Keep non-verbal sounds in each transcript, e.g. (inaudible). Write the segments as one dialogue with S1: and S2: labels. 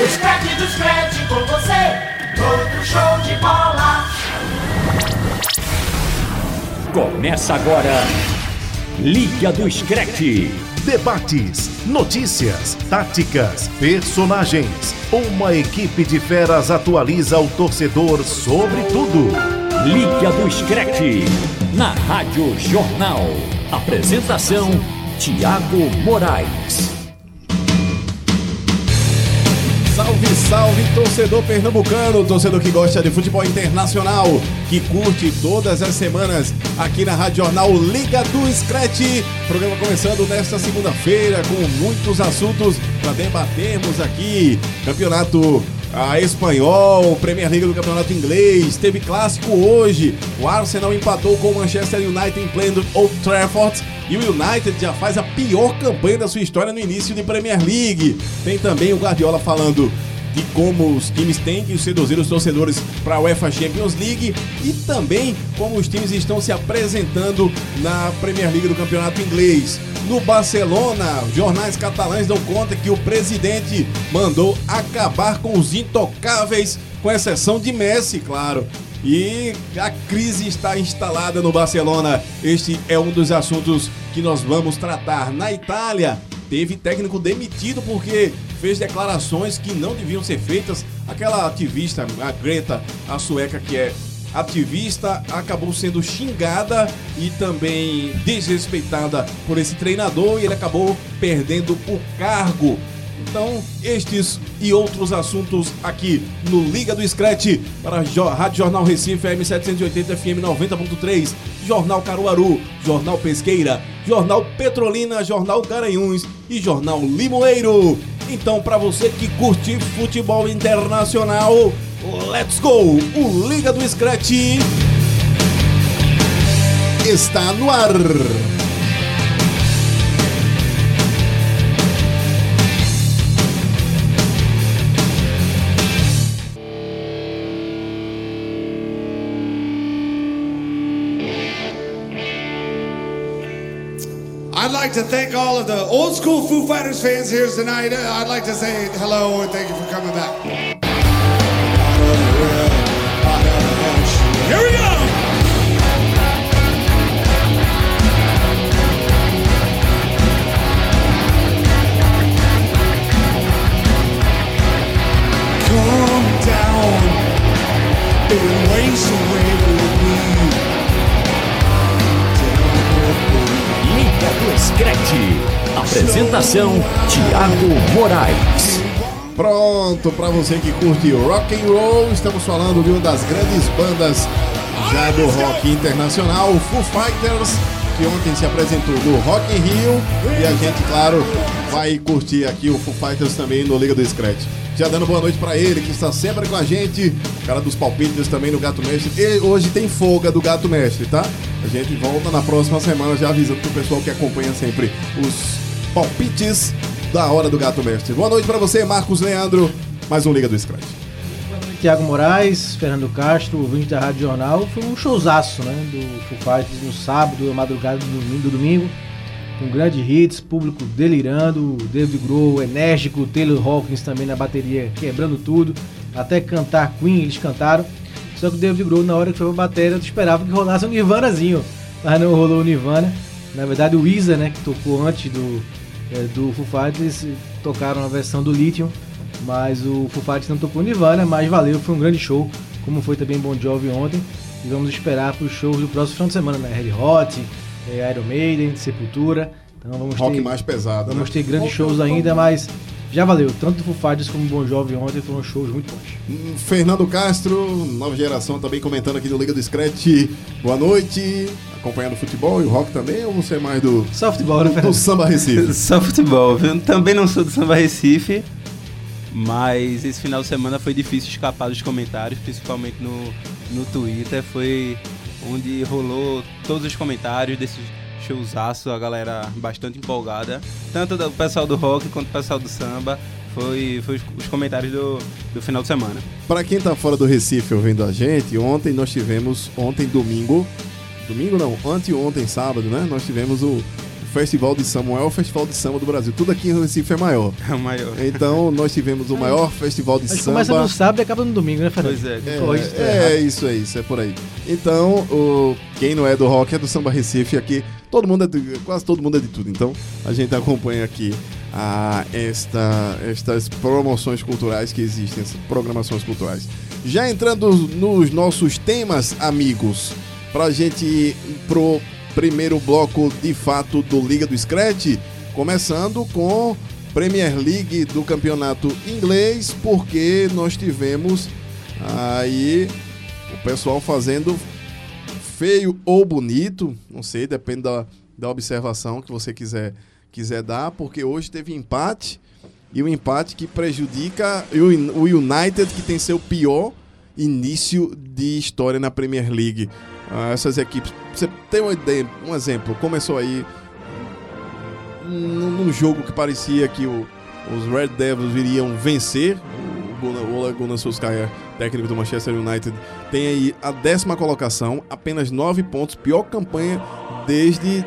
S1: Os craques dos craques com você, outro show de bola.
S2: Começa agora, Liga do Screte.
S3: Debates, notícias, táticas, personagens. Uma equipe de feras atualiza o torcedor sobre tudo.
S2: Liga do Screte, na Rádio Jornal. Apresentação, Tiago Moraes.
S4: Salve, salve, torcedor pernambucano, torcedor que gosta de futebol internacional, que curte todas as semanas aqui na Rádio Jornal Liga do Scratch. Programa começando nesta segunda-feira com muitos assuntos para debatermos aqui. Campeonato a espanhol, Premier League do Campeonato Inglês, teve clássico hoje. O Arsenal empatou com o Manchester United em pleno Old Trafford. E o United já faz a pior campanha da sua história no início de Premier League. Tem também o Guardiola falando de como os times têm que seduzir os torcedores para a UEFA Champions League e também como os times estão se apresentando na Premier League do Campeonato Inglês. No Barcelona, jornais catalães dão conta que o presidente mandou acabar com os intocáveis, com exceção de Messi, claro. E a crise está instalada no Barcelona. Este é um dos assuntos que nós vamos tratar. Na Itália, teve técnico demitido porque fez declarações que não deviam ser feitas. Aquela ativista, a Greta, a sueca que é ativista, acabou sendo xingada e também desrespeitada por esse treinador e ele acabou perdendo o cargo. Então, estes e outros assuntos aqui no Liga do Scratch para a Rádio Jornal Recife M780 FM 90.3, Jornal Caruaru, Jornal Pesqueira, Jornal Petrolina, Jornal Garanhuns e Jornal Limoeiro. Então, para você que curte futebol internacional, let's go! O Liga do Scratch está no ar.
S5: I'd like to thank all of the old school Foo Fighters fans here tonight. Uh, I'd like to say hello and thank you for coming back.
S2: Liga do Screte. Apresentação, Tiago Moraes.
S4: Pronto, para você que curte rock and roll, estamos falando de uma das grandes bandas já do rock internacional, Foo Fighters, que ontem se apresentou no Rock in Rio e a gente, claro, vai curtir aqui o Foo Fighters também no Liga do Scratch. Já dando boa noite para ele, que está sempre com a gente, cara dos palpites também no Gato Mestre. E hoje tem folga do Gato Mestre, tá? A gente volta na próxima semana já avisando pro pessoal que acompanha sempre os palpites da hora do Gato Mestre. Boa noite para você, Marcos Leandro. Mais um Liga do Scratch.
S6: Tiago Moraes, Fernando Castro, ouvinte da Rádio Jornal. Foi um showzaço, né? Do Foo Fighters no sábado, madrugada do domingo, do domingo. Com grandes hits, público delirando, David Grohl enérgico, Taylor Hawkins também na bateria quebrando tudo. Até cantar Queen eles cantaram. Só que o David Grohl, na hora que foi pra bateria, eu esperava que rolasse um Nirvanazinho. Mas não rolou o Nirvana. Na verdade, o Weezer, né, que tocou antes do, é, do Foo Fighters, tocaram a versão do Lithium. Mas o Foo Fighters não tocou Nirvana, mas valeu, foi um grande show. Como foi também Bon Jovi ontem. E vamos esperar para os shows do próximo final de semana, né? Red Hot, é, Iron Maiden, Sepultura. Então vamos
S4: Rock
S6: ter,
S4: mais pesado,
S6: vamos
S4: né?
S6: ter grandes shows ainda, mas já valeu. Tanto Foo Fighters como Bon Jovi ontem foram shows muito bons.
S4: Hum, Fernando Castro, nova geração também comentando aqui no Liga do Scratch. Boa noite. Acompanhando o futebol e o rock também, ou você é mais do,
S6: Só futebol, né,
S4: do, do
S6: Fernando?
S4: samba Recife? (laughs)
S7: Só futebol, viu? Também não sou do Samba Recife, mas esse final de semana foi difícil escapar dos comentários, principalmente no, no Twitter. Foi onde rolou todos os comentários desse showzaço, a galera bastante empolgada. Tanto do pessoal do rock quanto o pessoal do samba. Foi, foi os, os comentários do, do final de semana.
S4: Para quem tá fora do Recife ouvindo a gente, ontem nós tivemos, ontem domingo, domingo não, anteontem sábado, né? Nós tivemos o festival de samba, o maior festival de samba do Brasil. Tudo aqui em Recife é maior.
S7: É o maior.
S4: Então nós tivemos o maior festival de samba.
S6: começa no sábado e acaba no domingo, né, Fernando?
S7: Pois é.
S4: É,
S6: errado.
S4: é isso, é isso, é por aí. Então, o, quem não é do rock é do samba Recife aqui. Todo mundo é de, quase todo mundo é de tudo. Então, a gente acompanha aqui a, esta, estas promoções culturais que existem, essas programações culturais. Já entrando nos nossos temas, amigos, pra gente ir pro primeiro bloco de fato do Liga do Scratch, começando com Premier League do campeonato inglês, porque nós tivemos aí o pessoal fazendo feio ou bonito, não sei, depende da, da observação que você quiser, quiser dar, porque hoje teve empate e o empate que prejudica o United, que tem seu pior início de história na Premier League. Ah, essas equipes, você tem uma ideia, um exemplo, começou aí num jogo que parecia que o- os Red Devils iriam vencer. O Gunnar- O Ole Gunnar técnico do Manchester United, tem aí a décima colocação, apenas nove pontos, pior campanha desde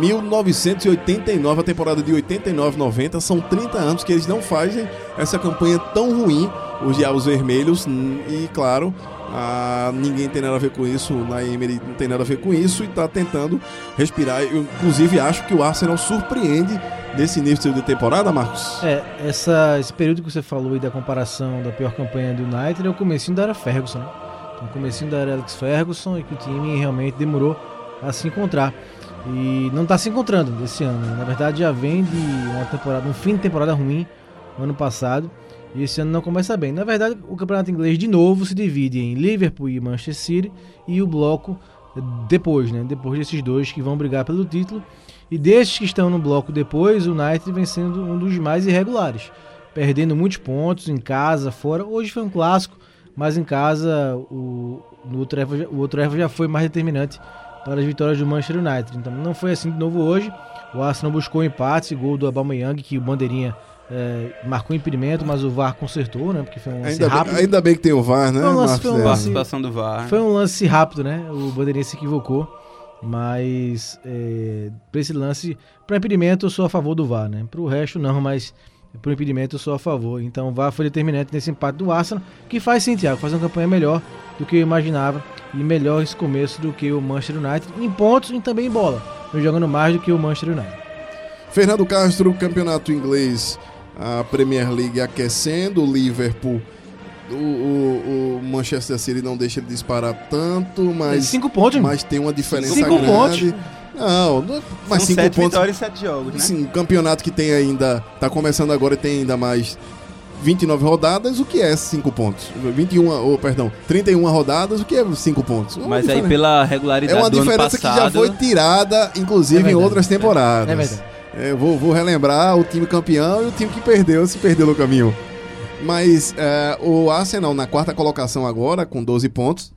S4: 1989, a temporada de 89-90. São 30 anos que eles não fazem essa campanha tão ruim, os Diabos Vermelhos. E claro, ah, ninguém tem nada a ver com isso, na Emery não tem nada a ver com isso e está tentando respirar. Eu, inclusive, acho que o Arsenal surpreende nesse início de temporada, Marcos.
S6: É, essa, esse período que você falou aí da comparação da pior campanha do United é o comecinho da era Ferguson, né? Então, o comecinho da era Alex Ferguson e que o time realmente demorou a se encontrar. E não está se encontrando esse ano. né? Na verdade, já vem de uma temporada, um fim de temporada ruim no ano passado. E esse ano não começa bem. Na verdade, o campeonato inglês de novo se divide em Liverpool e Manchester City e o bloco depois, né? Depois desses dois que vão brigar pelo título. E desses que estão no bloco depois, o United vem sendo um dos mais irregulares, perdendo muitos pontos em casa, fora. Hoje foi um clássico, mas em casa o, no já- o outro erva já foi mais determinante para as vitórias do Manchester United. Então não foi assim de novo hoje. O Arsenal buscou empate, gol do Aubameyang, que o Bandeirinha eh, marcou impedimento, mas o VAR consertou, né? Porque foi um lance
S4: Ainda
S6: rápido.
S4: bem, ainda bem que tem o VAR, né,
S6: Foi um lance- foi um
S4: É.
S6: lance-
S7: Participação do VAR.
S6: Foi um lance rápido, né? O Bandeirinha se equivocou. Mas é, para esse lance, para impedimento, eu sou a favor do VAR, né? Para o resto, não, mas para impedimento, eu sou a favor. Então, o VAR foi determinante nesse empate do Arsenal, que faz sim, Thiago, faz uma campanha melhor do que eu imaginava e melhor esse começo do que o Manchester United, em pontos e também em bola, jogando mais do que o Manchester United.
S4: Fernando Castro, campeonato inglês, a Premier League aquecendo, o Liverpool, o, o- o Manchester City não deixa de disparar tanto, mas,
S6: cinco pontos,
S4: mas tem uma diferença
S6: Cinco
S4: grande.
S6: pontos.
S4: Não, não- mas
S7: São
S4: cinco
S7: sete
S4: pontos.
S7: vitórias e sete jogos, né?
S4: Sim, um campeonato que tem ainda, tá começando agora e tem ainda mais 29 rodadas, o que é 5 pontos? 21, ou perdão, 31 rodadas, o que é 5 pontos? Uma
S7: Mas aí
S4: diferença-
S7: pela
S4: é
S7: regularidade
S4: uma
S7: do ano
S4: diferença que já
S7: passado...
S4: foi tirada, inclusive,
S6: É
S4: em
S6: verdade.
S4: outras temporadas.
S6: É verdade.
S4: É, vou, vou relembrar o time campeão e o time que perdeu, se perdeu no caminho. Mas é, o Arsenal na quarta colocação agora, com 12 pontos,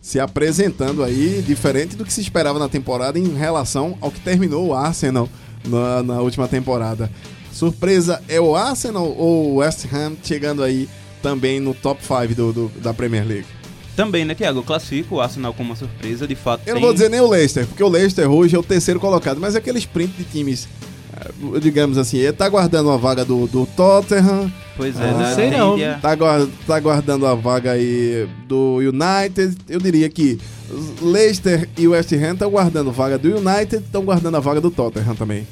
S4: se apresentando aí diferente do que se esperava na temporada em relação ao que terminou o Arsenal na, na última temporada. Surpresa é o Arsenal ou o West Ham chegando aí também no top 5 do, do- da Premier League?
S7: Também, né, Thiago? Eu classifico o Arsenal como uma surpresa, de fato.
S4: Eu não vou dizer nem o Leicester, porque o Leicester hoje é o terceiro colocado, mas é aquele sprint de times, eh, digamos assim, ele tá guardando a vaga do, do Tottenham,
S7: Pois é,
S4: Ah,
S7: né?
S6: sei não.
S4: tá, tá guardando a vaga aí do United. Eu diria que Leicester e o West Ham estão guardando vaga do United, estão guardando a vaga do Tottenham também.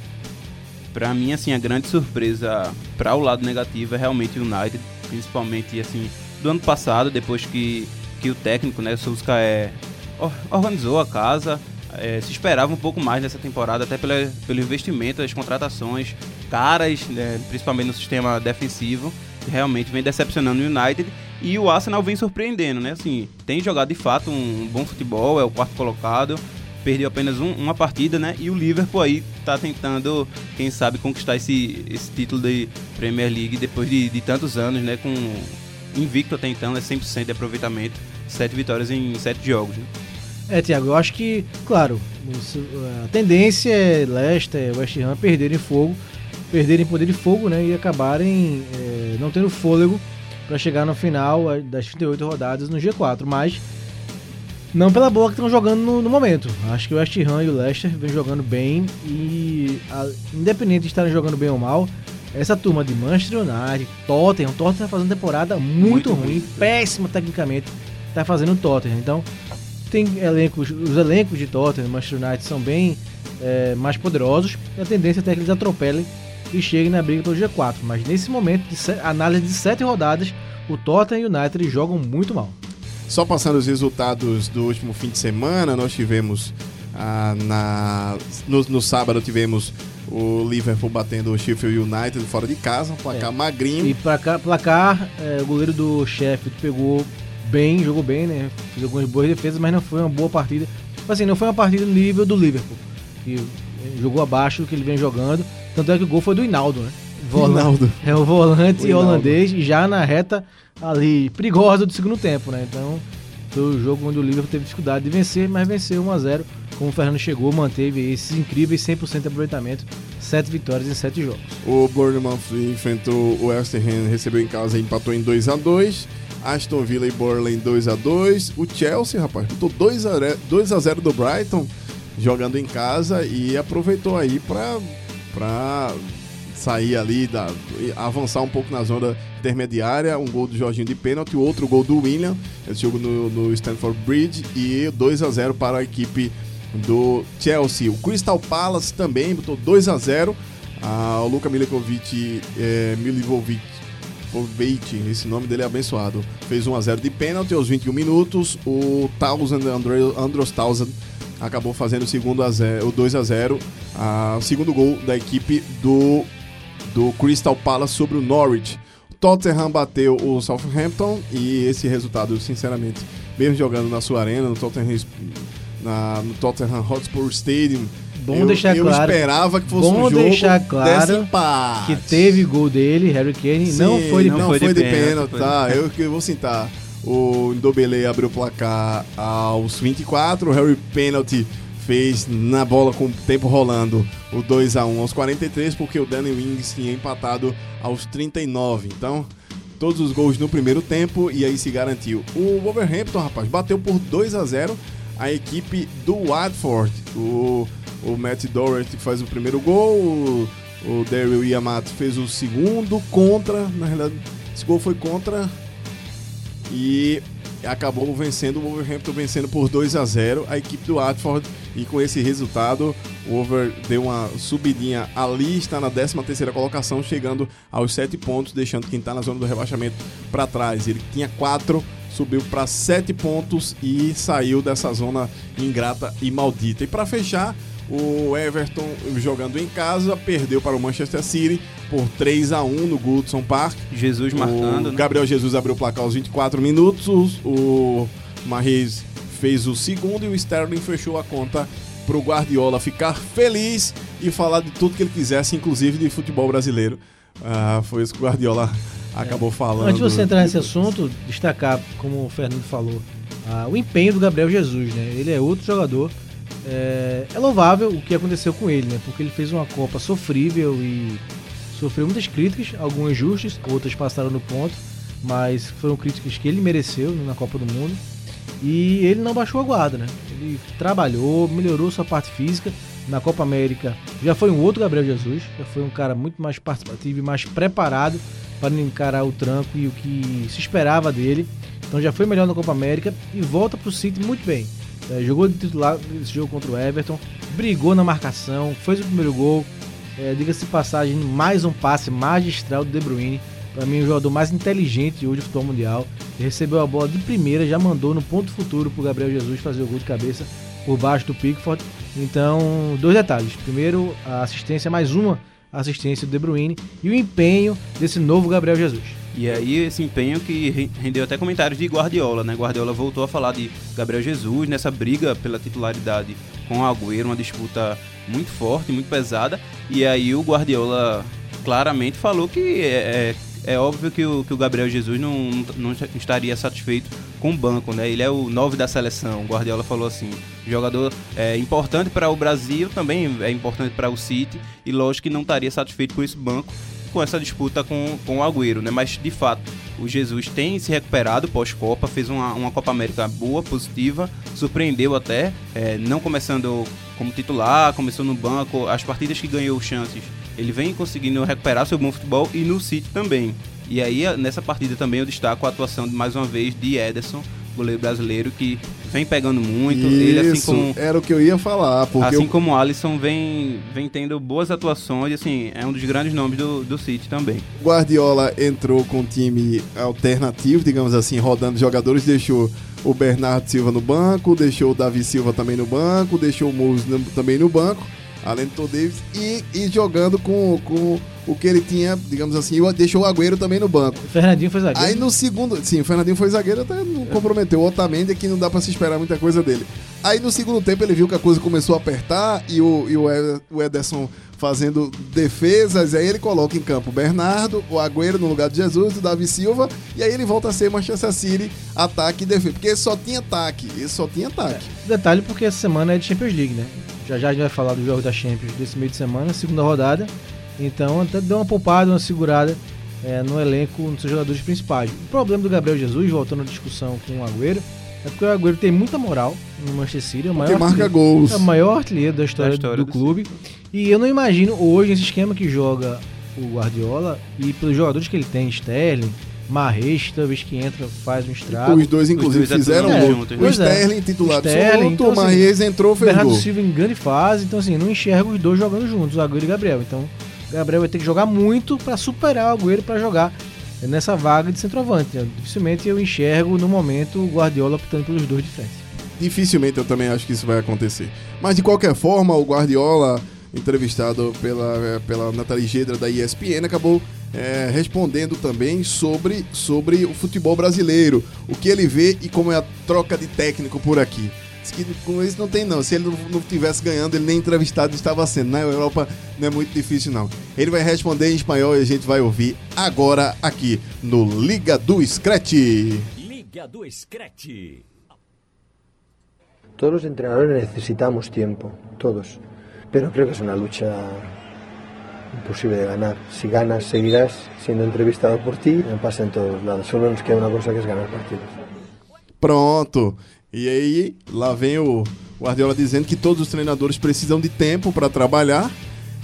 S7: Pra mim, assim, a grande surpresa para o lado negativo é realmente o United, principalmente, assim, do ano passado, depois que, que o técnico, né, Solskjaer, or- organizou a casa, eh, se esperava um pouco mais nessa temporada, até pela, pelo investimento, as contratações caras, né, principalmente no sistema defensivo, que realmente vem decepcionando o United, e o Arsenal vem surpreendendo, né, assim, tem jogado de fato um bom futebol, é o quarto colocado, perdeu apenas um- uma partida, né? E o Liverpool aí tá tentando, quem sabe, conquistar esse, esse título de Premier League depois de, de tantos anos, né? Com invicto até então, é 100% de aproveitamento, sete vitórias em sete jogos. Né?
S6: É, Thiago, eu acho que, claro, a tendência é Leicester, West Ham perderem fogo, perderem poder de fogo, né? E acabarem é, não tendo fôlego para chegar no final das 38 rodadas no G4. Mas Não pela boa que estão jogando no, no momento. Acho que o West Ham e o Leicester vêm jogando bem e a- independente de estarem jogando bem ou mal, essa turma de Manchester United, Tottenham, Tottenham tá fazendo temporada muito,
S7: Muito
S6: ruim, péssima tecnicamente, tá fazendo o Tottenham. Então, tem elencos, os elencos de Tottenham, Manchester United são bem é, mais poderosos e a tendência até que eles atropelem e cheguem na briga pelo G4. Mas nesse momento, de se- análise de sete rodadas, o Tottenham e o United jogam muito mal.
S4: Só passando os resultados do último fim de semana, nós tivemos ah, na no, no sábado tivemos o Liverpool batendo o Sheffield United fora de casa, um placar
S6: É.
S4: magrinho.
S6: E placar, placar é, o goleiro do Sheffield pegou bem, jogou bem, né? Fez algumas boas defesas, mas não foi uma boa partida. Assim, não foi uma partida no nível do Liverpool. Que é, jogou abaixo do que ele vem jogando. Tanto é que o gol foi do Hinaldo, né? Volante-. É o volante holandês, já na reta ali, perigosa do segundo tempo, né? Então, foi o jogo onde o Liverpool teve dificuldade de vencer, mas venceu 1x0. Como o Fernando chegou, manteve esses incríveis 100% de aproveitamento, 7 vitórias em 7 jogos.
S4: O Bournemouth enfrentou o West Ham, recebeu em casa e empatou em 2 a 2 Aston Villa e em 2 a 2 O Chelsea, rapaz, botou 2 a 0 2 a 0 do Brighton jogando em casa e aproveitou aí pra, pra sair ali, da, avançar um pouco na zona intermediária. Um gol do Jorginho de pênalti, outro gol do William. Esse jogo no, no Stanford Bridge e 2 a 0 para a equipe do Chelsea. O Crystal Palace também botou 2 a 0 ah, o Luka Milikovic, é, Milivovic, Povic, esse nome dele é abençoado, fez 1 a 0 de pênalti aos 21 minutos. O Townsend, Andre, Andros Townsend, acabou fazendo o segundo a 0, o 2 a 0, ah, o segundo gol da equipe do do Crystal Palace sobre o Norwich. Tottenham bateu o Southampton e esse resultado, sinceramente, mesmo jogando na sua arena, no Tottenham, na- no Tottenham Hotspur Stadium,
S6: Bom
S4: eu,
S6: deixar
S4: eu
S6: claro.
S4: esperava que fosse
S6: Bom
S4: um jogo
S6: deixar claro que teve gol dele, Harry Kane, não
S4: Sim,
S6: foi de
S4: não
S7: foi
S4: foi
S7: de
S4: de
S7: pênalti,
S4: tá? Eu, eu vou citar. O Ndobele abriu o placar aos 24, o Harry Penalty fez na bola com o tempo rolando o 2 a 1 aos 43, porque o Danny Wings tinha empatado aos 39. Então, todos os gols no primeiro tempo e aí se garantiu. O Wolverhampton, rapaz, bateu por 2 a 0 a equipe do Watford. O, o Matt Doherty faz o primeiro gol, o, o Daryl Yamato fez o segundo contra, na realidade, esse gol foi contra e acabou vencendo o Wolverhampton vencendo por 2 a 0 a equipe do Watford e com esse resultado o Wolver deu uma subidinha ali está na 13 terceira colocação chegando aos 7 pontos deixando quem está na zona do rebaixamento para trás ele tinha 4 subiu para 7 pontos e saiu dessa zona ingrata e maldita e para fechar o Everton jogando em casa perdeu para o Manchester City por 3 a 1 no Goodson Park
S7: Jesus marcando,
S4: o
S7: né?
S4: Gabriel Jesus abriu o placar aos 24 minutos. O Mahrez fez o segundo e o Sterling fechou a conta pro Guardiola ficar feliz e falar de tudo que ele quisesse, inclusive de futebol brasileiro. Ah, foi isso que o Guardiola acabou falando.
S6: Antes de você entrar nesse assunto, destacar, como o Fernando falou, ah, o empenho do Gabriel Jesus, né? Ele é outro jogador. É, é louvável o que aconteceu com ele, né? Porque ele fez uma Copa sofrível e sofreu muitas críticas, algumas justas, outras passaram no ponto, mas foram críticas que ele mereceu na Copa do Mundo. E ele não baixou a guarda, né? Ele trabalhou, melhorou sua parte física. Na Copa América já foi um outro Gabriel Jesus, já foi um cara muito mais participativo e mais preparado para encarar o tranco e o que se esperava dele. Então já foi melhor na Copa América e volta para o City muito bem. É, jogou de titular esse jogo contra o Everton, brigou na marcação, fez o primeiro gol. É, Diga-se passagem, mais um passe magistral do De Bruyne. Para mim, o jogador mais inteligente hoje do futebol mundial. Recebeu a bola de primeira, já mandou no ponto futuro para o Gabriel Jesus fazer o gol de cabeça por baixo do Pickford. Então, dois detalhes. Primeiro, a assistência, mais uma assistência do De Bruyne e o empenho desse novo Gabriel Jesus.
S7: E aí esse empenho que re- rendeu até comentários de Guardiola, né? Guardiola voltou a falar de Gabriel Jesus nessa briga pela titularidade com o Agüero, uma disputa muito forte, muito pesada. E aí o Guardiola claramente falou que é, é, é óbvio que o, que o Gabriel Jesus não, não estaria satisfeito com o banco, né? Ele é o 9 da seleção. O Guardiola falou assim: jogador é importante para o Brasil, também é importante para o City, e lógico que não estaria satisfeito com esse banco com essa disputa com, com o Agüero, né? Mas de fato, o Jesus tem se recuperado pós-Copa, fez uma, uma Copa América boa, positiva, surpreendeu até, é, não começando como titular, começou no banco, as partidas que ganhou chances, ele vem conseguindo recuperar seu bom futebol e no City também. E aí, nessa partida também eu destaco a atuação, mais uma vez, de Ederson, goleiro brasileiro, que vem pegando muito.
S4: Isso,
S7: ele, assim como,
S4: era o que eu ia falar. Porque
S7: assim
S4: eu-
S7: como o Alisson vem, vem tendo boas atuações, assim, é um dos grandes nomes do, do City também.
S4: Guardiola entrou com um time alternativo, digamos assim, rodando jogadores, deixou o Bernardo Silva no banco, deixou o Davi Silva também no banco, deixou o Moussa também no banco, além do Tom Davis, e, e jogando com, com o que ele tinha, digamos assim, e deixou o Agüero também no banco.
S6: O Fernandinho foi zagueiro.
S4: Aí no segundo. Sim, o Fernandinho foi zagueiro, até não comprometeu. O Otamendi aqui não dá pra se esperar muita coisa dele. Aí no segundo tempo ele viu que a coisa começou a apertar e o, e o Ederson fazendo defesas. Aí ele coloca em campo o Bernardo, o Agüero no lugar de Jesus, o Davi Silva. E aí ele volta a ser Manchester City, ataque e defesa. Porque só tinha ataque. Ele só tinha ataque.
S6: Detalhe porque essa semana é de Champions League, né? Já já a gente vai falar do jogo da Champions desse meio de semana, segunda rodada. Então até deu uma poupada, uma segurada é, no elenco, nos seus jogadores principais. O problema do Gabriel Jesus, voltando à discussão com o Agüero, é porque o Agüero tem muita moral no Manchester City, é o maior
S4: marca
S6: artilheiro-
S4: gols.
S6: É o maior artilheiro da história,
S7: Da história
S6: do,
S7: do
S6: clube. E eu não imagino hoje esse esquema que joga o Guardiola e pelos jogadores que ele tem, Sterling, Marres, toda vez que entra faz um estrago.
S4: Os dois, inclusive,
S7: Os dois
S4: fizeram
S7: atuam
S4: gol.
S7: juntos,
S4: O
S7: né?
S6: É.
S4: Sterling, titular
S6: Sterling,
S4: absoluto,
S6: então,
S4: o
S6: assim,
S4: Marrez entrou, fez
S6: Bernardo
S4: gol.
S6: Silva em grande fase, então assim, não enxerga os dois jogando juntos, o Agüero e o Gabriel. Então, o Gabriel vai ter que jogar muito para superar o Agüero para jogar nessa vaga de centroavante. né? Dificilmente eu enxergo no momento o Guardiola optando pelos dois de frente.
S4: Dificilmente eu também acho que isso vai acontecer. Mas de qualquer forma, o Guardiola, entrevistado pela, eh, pela Nathalie Gedra da ESPN, acabou eh, respondendo também sobre, sobre o futebol brasileiro, o que ele vê e como é a troca de técnico por aqui. Diz que com isso não tem não. Se ele não, não tivesse ganhando, ele nem entrevistado estava sendo. Na Europa não é muito difícil não. Ele vai responder em espanhol e a gente vai ouvir agora aqui no Liga do Scratch.
S2: Liga do Scratch.
S8: Todos los entrenadores necesitamos tiempo, todos. Pero creo que es una lucha imposible de ganar. Si ganas, seguirás siendo entrevistado por ti, pasa en todos lados. Solo nos queda una cosa que es ganar partidos.
S4: Pronto. E aí, lá vem o Guardiola dizendo que todos os treinadores precisam de tempo para trabalhar.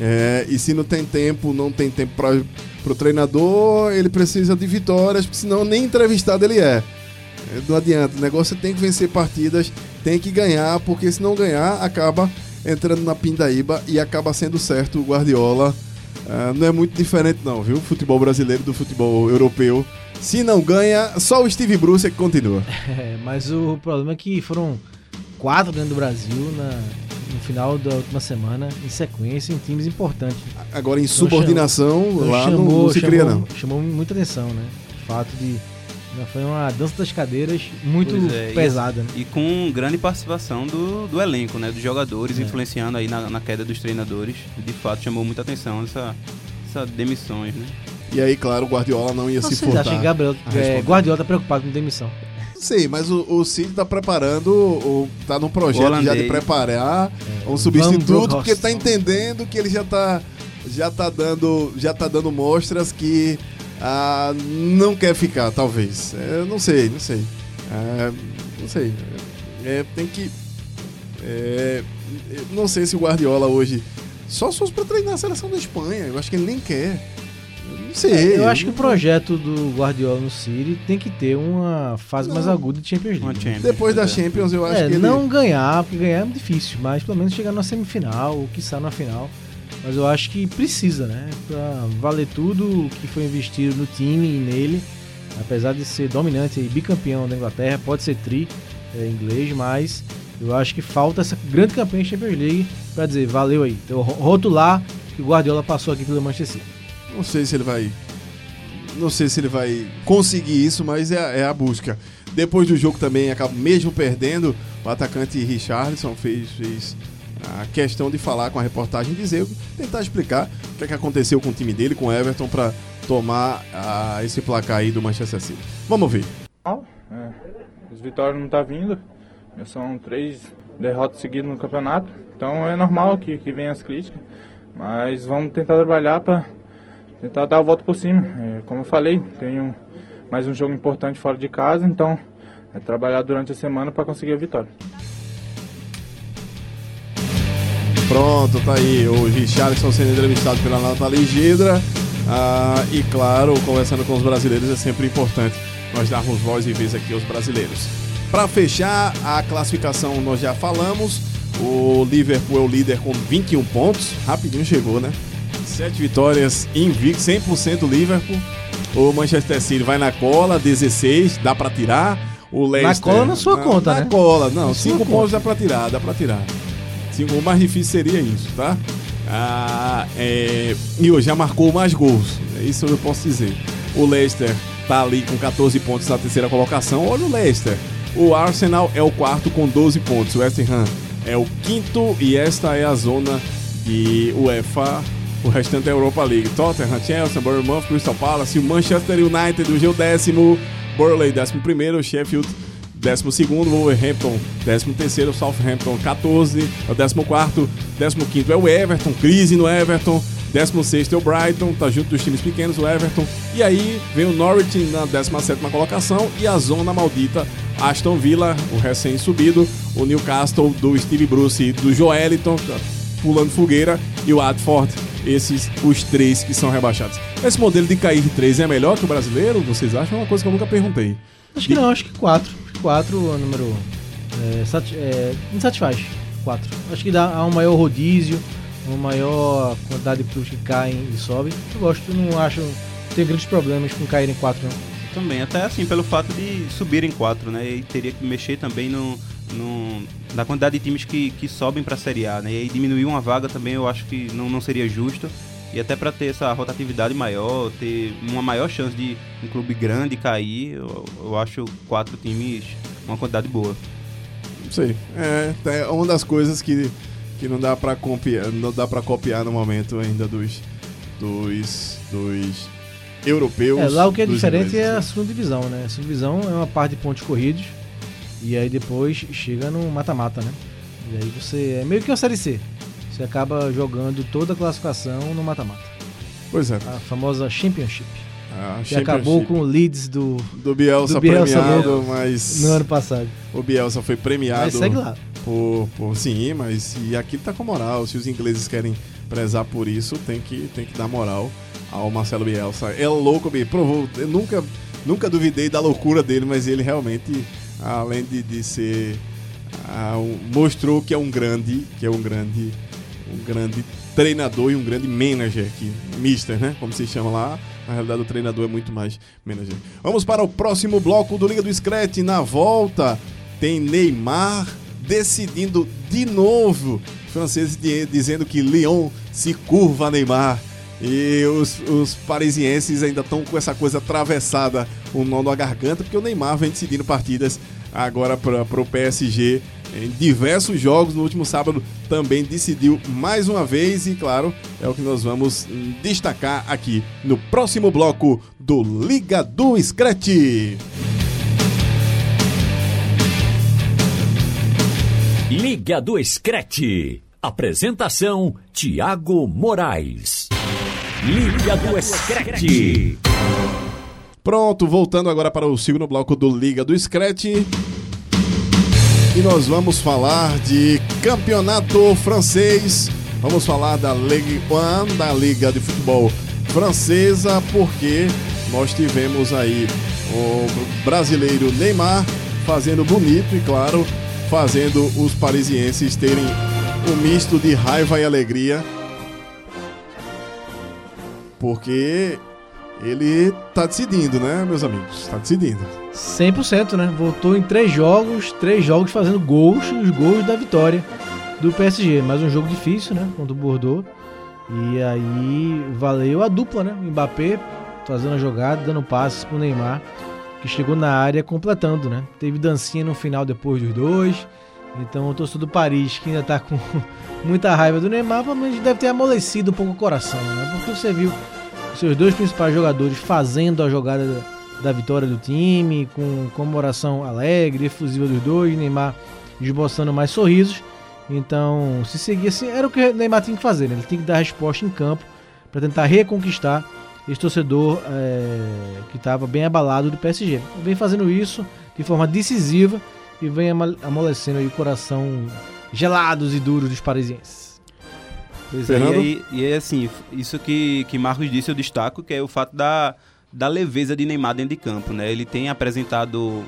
S4: É, e se não tem tempo, não tem tempo para o treinador, ele precisa de vitórias, senão nem entrevistado ele é. É, Não adianta, o negócio é tem que vencer partidas, tem que ganhar, porque se não ganhar, acaba entrando na pindaíba e acaba sendo certo o Guardiola. Ah, não é muito diferente não, viu? O futebol brasileiro do futebol europeu. Se não ganha, só o Steve Bruce é que continua. (laughs)
S6: É, mas o problema é que foram quatro dentro do Brasil na- no final da última semana, em sequência, em times importantes.
S4: Agora em subordinação,
S6: Então
S4: lá
S6: chamou,
S4: não, não se cria
S6: chamou-
S4: não.
S6: Chamou muita atenção, né? O fato de. Foi uma dança das cadeiras muito
S7: é, e-
S6: pesada, né?
S7: E com grande participação do, do elenco, né? Dos jogadores, influenciando aí na, na queda dos treinadores. De fato, chamou muita atenção essa, essa demissões, né?
S4: E aí, claro, o Guardiola não ia se
S6: Vocês
S4: furtar.
S6: acham que Gabriel,
S4: a
S6: é. Guardiola tá preocupado com demissão?
S4: Sei, mas o, o City tá preparando, o, tá num projeto já de preparar um
S6: Van
S4: substituto, porque tá entendendo que ele já tá, já tá dando, já tá dando mostras que ah, não quer ficar, talvez. É, eu não sei, não sei. É, não sei. É, tem que. é, não sei se o Guardiola hoje. Só se fosse pra treinar a seleção da Espanha. Eu acho que ele nem quer. Eu não sei.
S6: É, eu acho que o projeto do Guardiola no City tem que ter uma fase mais
S4: Não.
S6: aguda de Champions League.
S7: Champions,
S4: Depois da
S7: é.
S4: Champions, eu acho
S6: É,
S4: que ele.
S6: não ganhar, porque ganhar é difícil, mas pelo menos chegar na semifinal, ou quiçá na final. Mas eu acho que precisa, né? Pra valer tudo que foi investido no time e nele. Apesar de ser dominante e bicampeão da Inglaterra, pode ser tri é, inglês, mas eu acho que falta essa grande campanha em Champions League pra dizer, valeu aí. Então, ro- rotular que o Guardiola passou aqui pelo Manchester City.
S4: Não sei se ele vai. Não sei se ele vai conseguir isso, mas é, é a busca. Depois do jogo também, acaba mesmo perdendo, o atacante Richardson fez, fez a questão de falar com a reportagem, dizer, tentar explicar o que, é que aconteceu com o time dele, com o Everton, para tomar ah, esse placar aí do Manchester City. Vamos ver.
S9: É, as vitórias não tá vindo. São três derrotas seguidas no campeonato. Então é normal que, que venham as críticas. Mas vamos tentar trabalhar para tentar dar a volta por cima. É, como eu falei, tenho mais um jogo importante fora de casa, então é trabalhar durante a semana para conseguir a vitória.
S4: Pronto, tá aí o Richardson sendo entrevistado pela Nathalie Gidra. Ah, e claro, conversando com os brasileiros é sempre importante nós darmos voz e vez aqui aos brasileiros. Para fechar a classificação, nós já falamos. O Liverpool é o líder com 21 pontos. Rapidinho chegou, né? 7 vitórias, invicto, 100% Liverpool. O Manchester City vai na cola, 16, dá para tirar. O Leicester,
S6: cola na sua conta,
S4: na
S6: né?
S4: cola, não,
S6: Na sua
S4: 5
S6: conta.
S4: pontos dá pra tirar, dá pra tirar. O mais difícil seria isso, tá? Ah, é, e hoje já marcou mais gols, é isso eu posso dizer. O Leicester tá ali com 14 pontos na terceira colocação. Olha o Leicester. O Arsenal é o quarto com 12 pontos. O West Ham é o quinto e esta é a zona de UEFA, o restante da Europa League. Tottenham, Chelsea, Bournemouth, Crystal Palace, o Manchester United, o décimo, Burley décimo primeiro, Sheffield décimo segundo, Wolverhampton décimo terceiro, Southampton 14, é o décimo quarto, décimo quinto é o Everton, crise no Everton, décimo sexto é o Brighton, tá junto dos times pequenos, o Everton, e aí vem o Norwich na décima sétima colocação e a zona maldita Aston Villa, o recém-subido, o Newcastle do Steve Bruce e do Joeliton, tá pulando fogueira, e o Watford, esses os três que são rebaixados. Esse modelo de cair de três é melhor que o brasileiro? Vocês acham? É uma coisa que eu nunca perguntei.
S6: Acho que não, acho que 4. 4 é o número. É, sati- é, me satisfaz. 4. Acho que dá um maior rodízio, uma maior quantidade de clubes que caem e sobem. Eu gosto, não acho. Tenho grandes problemas com cair em 4, não.
S7: Também, até assim, pelo fato de subirem quatro, né? E teria que mexer também no, no- na quantidade de times que, que sobem pra Série A, né? E diminuir uma vaga também eu acho que não, não seria justo. E até pra ter essa rotatividade maior, ter uma maior chance de um clube grande cair, eu, eu acho quatro times uma quantidade boa.
S4: Não sei. É, é uma das coisas que, que não dá pra copiar, não dá para copiar no momento ainda dos dos dos europeus.
S6: É, lá o que é diferente
S4: ingleses,
S6: é a segunda divisão, né? A segunda divisão é uma parte de pontos corridos e aí depois chega no mata-mata, né? E aí você. É meio que uma série C. Você acaba jogando toda a classificação no mata-mata.
S4: Pois é.
S6: A famosa Championship.
S4: A
S6: que acabou com o Leeds do,
S4: do Bielsa,
S6: do Bielsa
S4: premiado,
S6: no-
S4: mas
S6: no ano passado.
S4: o Bielsa foi premiado.
S6: Mas segue lá.
S4: Por, por sim, mas e aqui tá com moral. Se os ingleses querem prezar por isso, tem que, tem que dar moral ao Marcelo Bielsa. É louco, me provou. Eu nunca, nunca duvidei da loucura dele, mas ele realmente, além de, de ser. ah, um- mostrou que é um grande. Que é um grande. Um grande treinador e um grande manager que mister, né? Como se chama lá. Na realidade, o treinador é muito mais manager. Vamos para o próximo bloco do Liga do Scratch. Na volta, tem Neymar decidindo de novo. Di- dizendo que Lyon se curva a Neymar. E os, os parisienses ainda estão com essa coisa atravessada, o nó na garganta, porque o Neymar vem decidindo partidas agora para o PSG em diversos jogos. No último sábado também decidiu mais uma vez, e claro, é o que nós vamos destacar aqui no próximo bloco do Liga do Scratch.
S2: Liga do Screte. Apresentação: Tiago Moraes. Liga do Screte.
S4: Pronto, voltando agora para o segundo bloco do Liga do Scratch. E nós vamos falar de campeonato francês. Vamos falar da Ligue 1, da Liga de Futebol Francesa, porque nós tivemos aí o brasileiro Neymar fazendo bonito e, claro, fazendo os parisienses terem um misto de raiva e alegria. Porque ele tá decidindo, né, meus amigos? Tá decidindo.
S6: 100%, né? Voltou em três jogos, três jogos fazendo gols, os gols da vitória do PSG. Mais um jogo difícil, né? Contra o Bordeaux. E aí valeu a dupla, né? O Mbappé fazendo a jogada, dando passes pro Neymar, que chegou na área completando, né? Teve dancinha no final depois dos dois. Então o torcedor do Paris, que ainda tá com (laughs) muita raiva do Neymar, provavelmente deve ter amolecido um pouco o coração, né? Porque você viu seus dois principais jogadores fazendo a jogada da- vitória do time, com comemoração alegre, efusiva dos dois, Neymar esboçando mais sorrisos. Então, se seguir assim, era o que o Neymar tinha que fazer, né? Ele tem que dar resposta em campo para tentar reconquistar esse torcedor é, que estava bem abalado do PSG. Vem fazendo isso de forma decisiva e vem amolecendo o coração gelados e duros dos parisienses.
S7: Pois é, e, e é assim, isso que, que Marcos disse eu destaco, que é o fato da, da leveza de Neymar dentro de campo, né? Ele tem apresentado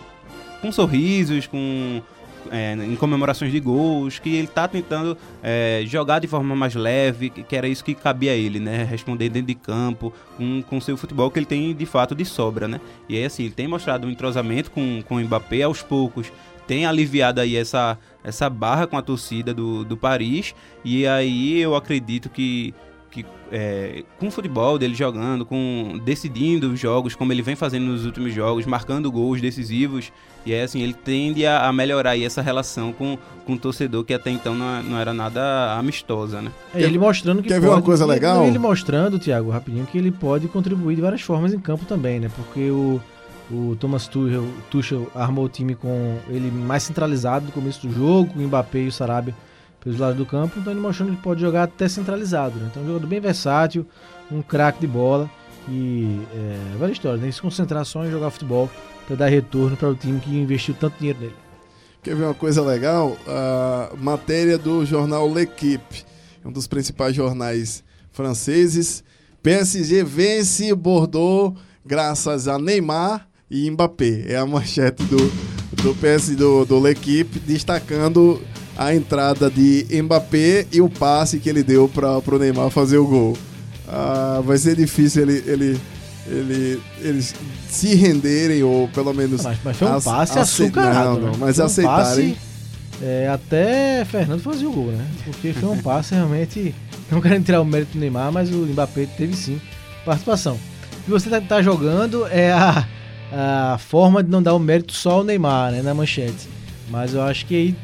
S7: com sorrisos, com é, em comemorações de gols, que ele tá tentando é, jogar de forma mais leve, que, era isso que cabia a ele, né? Responder dentro de campo, com com seu futebol que ele tem de fato de sobra, né? E aí assim, ele tem mostrado um entrosamento com, com o Mbappé aos poucos, tem aliviado aí essa, essa barra com a torcida do, do Paris, e aí eu acredito que, que é, com o futebol dele jogando, com decidindo os jogos, como ele vem fazendo nos últimos jogos, marcando gols decisivos, e é assim, ele tende a, a melhorar aí essa relação com, com o torcedor que até então não, não era nada amistosa, né?
S6: É ele mostrando que
S4: quer
S6: pode,
S4: ver uma coisa
S6: ele-
S4: legal?
S6: Ele mostrando, Thiago, rapidinho, que ele pode contribuir de várias formas em campo também, né? Porque o, o Thomas Tuchel, Tuchel armou o time com ele mais centralizado no começo do jogo, com o Mbappé e o Sarabia pelos lados do campo, então ele mostrando que pode jogar até centralizado, né? Então um jogador bem versátil, um craque de bola e é, várias histórias, que se concentrar só em jogar futebol para dar retorno para o time que investiu tanto dinheiro nele.
S4: Quer ver uma coisa legal? A matéria do jornal L'Equipe, um dos principais jornais franceses. PSG vence Bordeaux graças a Neymar e Mbappé. É a manchete do, do PS do, do L'Equipe, destacando a entrada de Mbappé e o passe que ele deu para o Neymar fazer o gol. Ah, vai ser difícil ele, ele, ele, eles se renderem, ou pelo menos.
S6: Mas, mas foi um passe açucarado.
S4: Não, não,
S6: né?
S4: mas
S6: um
S4: aceitarem.
S6: passe, é, até Fernando fazia o gol, né? Porque foi um passe realmente. (laughs) Não querendo tirar o mérito do Neymar, mas o Mbappé teve sim participação. O que você tá, tá jogando é a, a forma de não dar o mérito só ao Neymar, né? Na manchete. Mas eu acho que aí.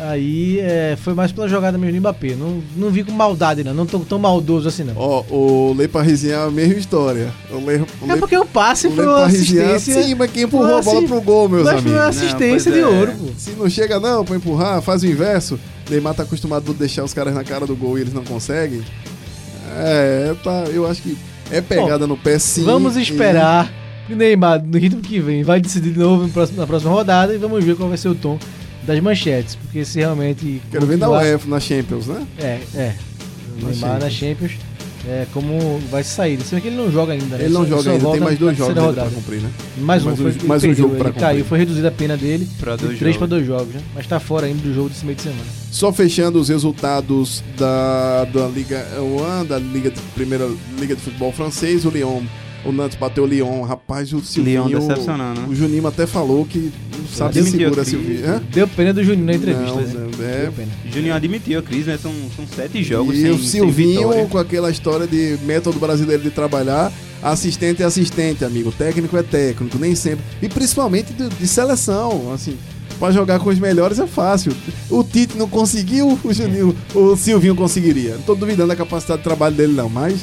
S6: Aí é, foi mais pela jogada mesmo do Mbappé. Não, não vi com maldade, não. Não tô tão maldoso assim, não.
S4: Ó, o Le Parisien é a mesma história. O Le, o
S6: É
S4: Le-
S6: porque o passe
S4: o
S6: foi uma assistência.
S4: Sim, mas quem empurrou a bola pro gol, meus
S6: mas foi uma
S4: amigos?
S6: assistência
S7: Não,
S6: de
S7: é.
S6: ouro, pô.
S4: Se não chega não pra empurrar, faz o inverso. Neymar tá acostumado a deixar os caras na cara do gol e eles não conseguem. É, tá, eu acho que é pegada no pé sim.
S6: Vamos
S4: e-
S6: esperar o Neymar, no ritmo que vem, vai decidir de novo na próxima rodada e vamos ver qual vai ser o tom das manchetes. Porque se realmente.
S4: Quero ver na
S6: continuar-
S4: UEFA, na Champions, né?
S6: É, é. O
S4: Na
S6: Neymar na Champions. É como vai sair. Se bem que ele não joga ainda, né?
S4: Ele não
S6: Só-
S4: joga ainda, tem mais dois jogos ainda pra cumprir, né?
S6: Mais um,
S4: Mais um-
S6: foi, ele
S4: mais um jogo pra
S6: ele caiu,
S4: cumprir.
S6: foi reduzida a pena dele
S7: Pra
S6: de
S7: dois
S6: três
S7: jogos.
S6: para dois jogos, né? Mas tá fora ainda do jogo desse meio de semana.
S4: Só fechando os resultados da, da Liga 1, da Liga de Primeira Liga de Futebol francês, o Lyon, o Nantes bateu o Lyon, rapaz, o Silvinho,
S7: Lyon decepcionando, né?
S4: o Juninho até falou que não sabe se segura Silvinho. Hã?
S6: Deu pena do Juninho na entrevista.
S4: Não,
S6: né?
S4: não, é.
S6: Deu pena.
S7: Juninho admitiu a crise, né? São, são sete jogos
S4: E
S7: sem,
S4: o
S7: sem
S4: Silvinho
S7: vitória.
S4: com aquela história de método brasileiro de trabalhar, assistente é assistente, amigo, técnico é técnico, nem sempre. E principalmente de, de seleção, assim, pra jogar com os melhores é fácil. O Tite não conseguiu, o Juninho, o Silvinho conseguiria. Não tô duvidando da capacidade de trabalho dele não, mas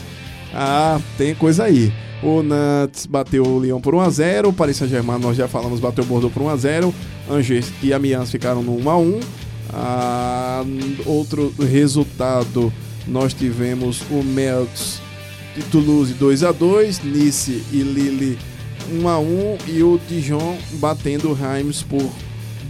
S4: ah, tem coisa aí. O Nantes bateu o Lyon por 1x0, o Paris Saint-Germain, nós já falamos, bateu o Bordeaux por 1x0, Angers e Amiens ficaram no 1x1. Ah, outro resultado, nós tivemos o Melts de Toulouse 2x2, Nice e Lille 1x1 e o Dijon batendo o Reims por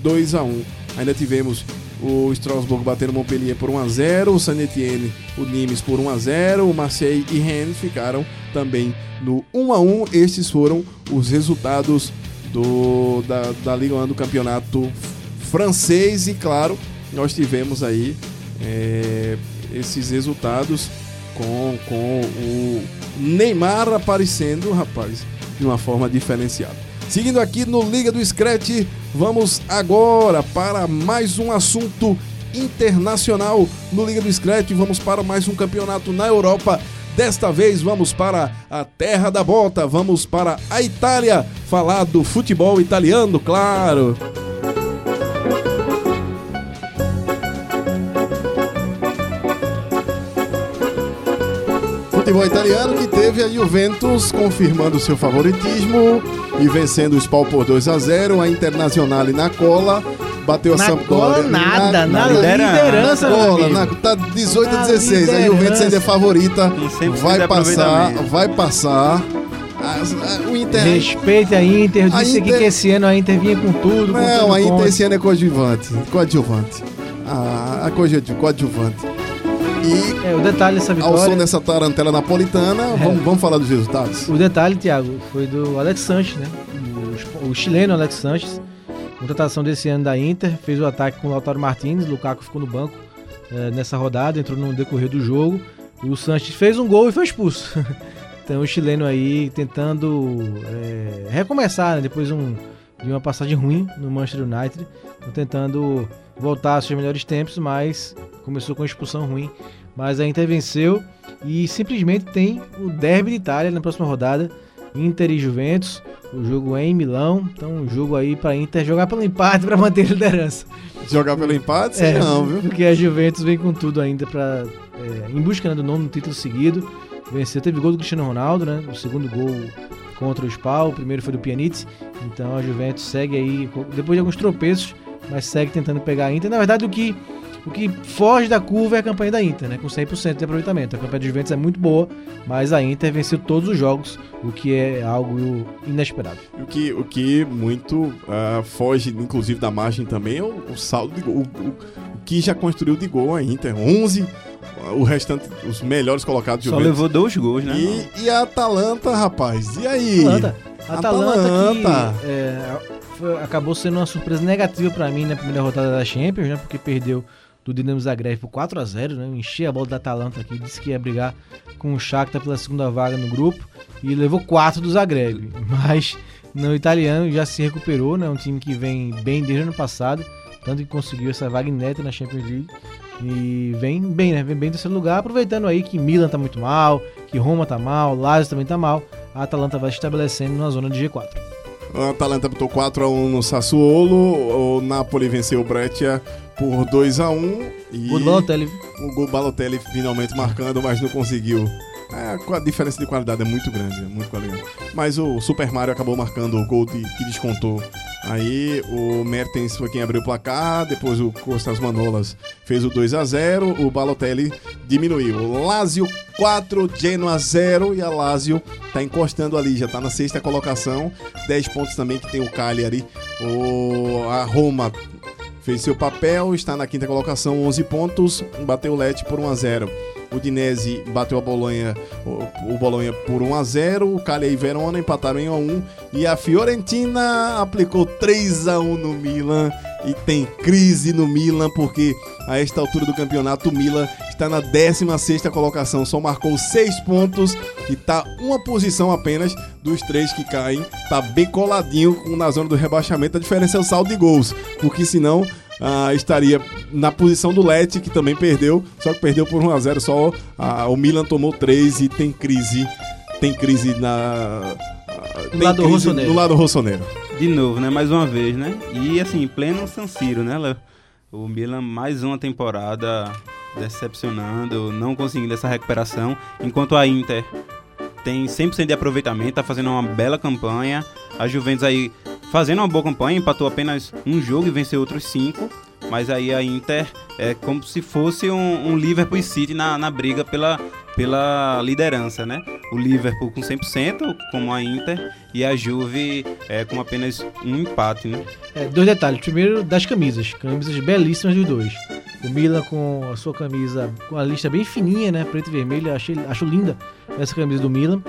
S4: 2x1. Ainda tivemos o Strasbourg batendo Montpellier por 1x0, o Saint Etienne, o Nimes por 1x0, o Marseille e Rennes ficaram também no 1x1. Estes foram os resultados do, da, da Liga 1 do campeonato francês e claro, nós tivemos aí é, esses resultados com, com o Neymar aparecendo, rapaz, de uma forma diferenciada. Seguindo aqui no Liga do Scratch, vamos agora para mais um assunto internacional no Liga do Scratch. Vamos para mais um campeonato na Europa. Desta vez vamos para a terra da bota, vamos para a Itália falar do futebol italiano, claro. Futebol italiano que teve a Juventus confirmando seu favoritismo e vencendo o Spal por 2 a 0 a Internazionale na cola bateu a
S6: Na
S4: Sampdoria
S6: cola nada, na,
S7: liderança,
S6: liderança,
S4: na cola, na, tá 18 a
S6: Na
S4: 16 a Juventus ainda é favorita
S7: Com 100%
S4: vai passar vai passar As- a- o Inter.
S6: Respeite a Inter. Eu
S4: A
S6: disse aqui
S4: Inter-
S6: que esse ano a Inter vinha com tudo. com
S4: Não,
S6: tudo
S4: a Inter esse ano é coadjuvante. Coadjuvante. A, a coadju- coadjuvante. E
S6: É, o detalhe dessa
S4: ao som
S6: vitória.
S4: dessa tarantela napolitana, vamos, vamos falar dos resultados.
S6: O detalhe, Thiago, foi do Alex Sanches, né? O, o chileno Alex Sanches. Contratação desse ano da Inter. Fez o ataque com o Lautaro Martins. Lukaku ficou no banco eh, nessa rodada, entrou no decorrer do jogo. O Sanches fez um gol e foi expulso. (laughs) então o chileno aí tentando eh, recomeçar, né? Depois um, de uma passagem ruim no Manchester United. Tentando voltar aos seus melhores tempos, mas começou com uma expulsão ruim. Mas a Inter venceu e simplesmente tem o Derby de Itália na próxima rodada. Inter e Juventus. O jogo é em Milão. Então, um jogo aí para Inter jogar pelo empate para manter a liderança.
S4: Jogar pelo empate?
S6: É,
S4: não, viu?
S6: Porque a Juventus vem com tudo ainda para em busca né, do nono título seguido. Venceu, teve gol do Cristiano Ronaldo, né? O segundo gol contra o Spal, o primeiro foi do Pjanic. Então a Juventus segue aí depois de alguns tropeços, mas segue tentando pegar a Inter. Na verdade, o que o que foge da curva é a campanha da Inter, né? Com 100% de aproveitamento. A campanha da Juventus é muito boa, mas a Inter venceu todos os jogos, o que é algo inesperado.
S4: O que, o que muito ah, foge, inclusive, da margem também é o, o saldo de gol. O- o que já construiu de gol a Inter. 11, o restante, os melhores colocados.
S7: Só
S4: Juventus.
S7: levou dois gols, né?
S4: E, e a Atalanta, rapaz? E aí?
S6: Atalanta. Atalanta,
S4: Atalanta.
S6: que é, foi- acabou sendo uma surpresa negativa pra mim na primeira rodada da Champions, né? Porque perdeu do Dinamo Zagreb por 4 a 0 né? Eu enchi a bola da Atalanta aqui, disse que ia brigar com o Shakhtar pela segunda vaga no grupo e levou 4 do Zagreb. (laughs) Mas no italiano já se recuperou, né? Um time que vem bem desde o ano passado, tanto que conseguiu essa vaga inédita na Champions League. E vem bem, né? Vem bem em terceiro lugar, aproveitando aí que Milan tá muito mal, que Roma tá mal, Lazio também tá mal. A Atalanta vai se estabelecendo na zona de G4.
S4: A Atalanta botou 4x1 no Sassuolo. O Napoli venceu o Breccia por 2x1. E
S6: do Balotelli.
S4: o Balotelli finalmente marcando, mas não conseguiu. É, a diferença de qualidade é muito grande, é muito qualidade. Mas o Super Mario acabou marcando o gol de- que descontou. Aí o Mertens foi quem abriu o placar, depois o Costas Manolas fez o 2 a 0 o Balotelli diminuiu. Lazio 4, Genoa 0 e a Lazio tá encostando ali, já tá na sexta colocação, 10 pontos também que tem o Cagliari. O, a Roma fez seu papel, está na quinta colocação, 11 pontos, bateu o Lecce por 1 a 0. O Dinese bateu a Bolonha, o, o Bolonha por 1 a 0. O Cagliari e Verona empataram em 1 a 1 e a Fiorentina aplicou 3 a 1 no Milan. E tem crise no Milan porque a esta altura do campeonato o Milan está na 16ª colocação, só marcou 6 pontos e está uma posição apenas dos três que caem, tá bem coladinho na zona do rebaixamento, a diferença é o saldo de gols, porque senão ah, estaria na posição do Leti, que também perdeu, só que perdeu por 1x0 só. ah, o Milan tomou 3 e tem crise. Tem crise na. ah, tem
S6: lado
S4: crise
S6: rossoneiro.
S4: No lado rossoneiro.
S7: De novo, né? Mais uma vez, né? E assim, pleno San Siro, né, Léo? O Milan mais uma temporada decepcionando, não conseguindo essa recuperação, enquanto a Inter tem 100% de aproveitamento, tá fazendo uma bela campanha. A Juventus aí fazendo uma boa campanha, empatou apenas um jogo e venceu outros cinco. Mas aí a Inter é como se fosse um, um Liverpool City na, na briga pela, pela liderança, né? O Liverpool com 100%, como a Inter, e a Juve é, com apenas um empate, né?
S6: É, dois detalhes. Primeiro, das camisas. Camisas belíssimas dos dois. O Milan com a sua camisa com a lista bem fininha, né? Preto e vermelho. Achei, acho linda essa camisa do Milan.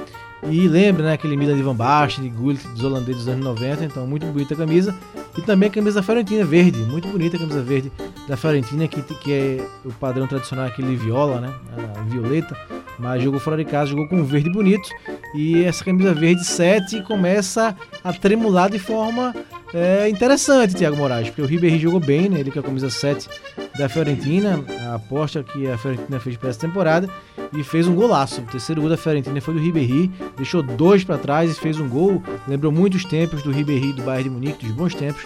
S6: E lembra, né? Aquele Milan de Van Basten, de Gullit, dos holandeses dos anos 90. Então, muito bonita a camisa. E também a camisa Fiorentina verde. Muito bonita a camisa verde da Fiorentina, que, que é o padrão tradicional, aquele viola, né? A violeta. Mas jogou fora de casa, jogou com verde bonito. E essa camisa verde 7 começa a tremular de forma é, interessante, Thiago Moraes, porque o Ribéry jogou bem, né? Ele com a camisa 7 da Fiorentina, a aposta que a Fiorentina fez para essa temporada, e fez um golaço. O terceiro gol da Fiorentina foi do Ribéry, deixou dois para trás e fez um gol. Lembrou muitos tempos do Ribéry do Bayern de Munique, dos bons tempos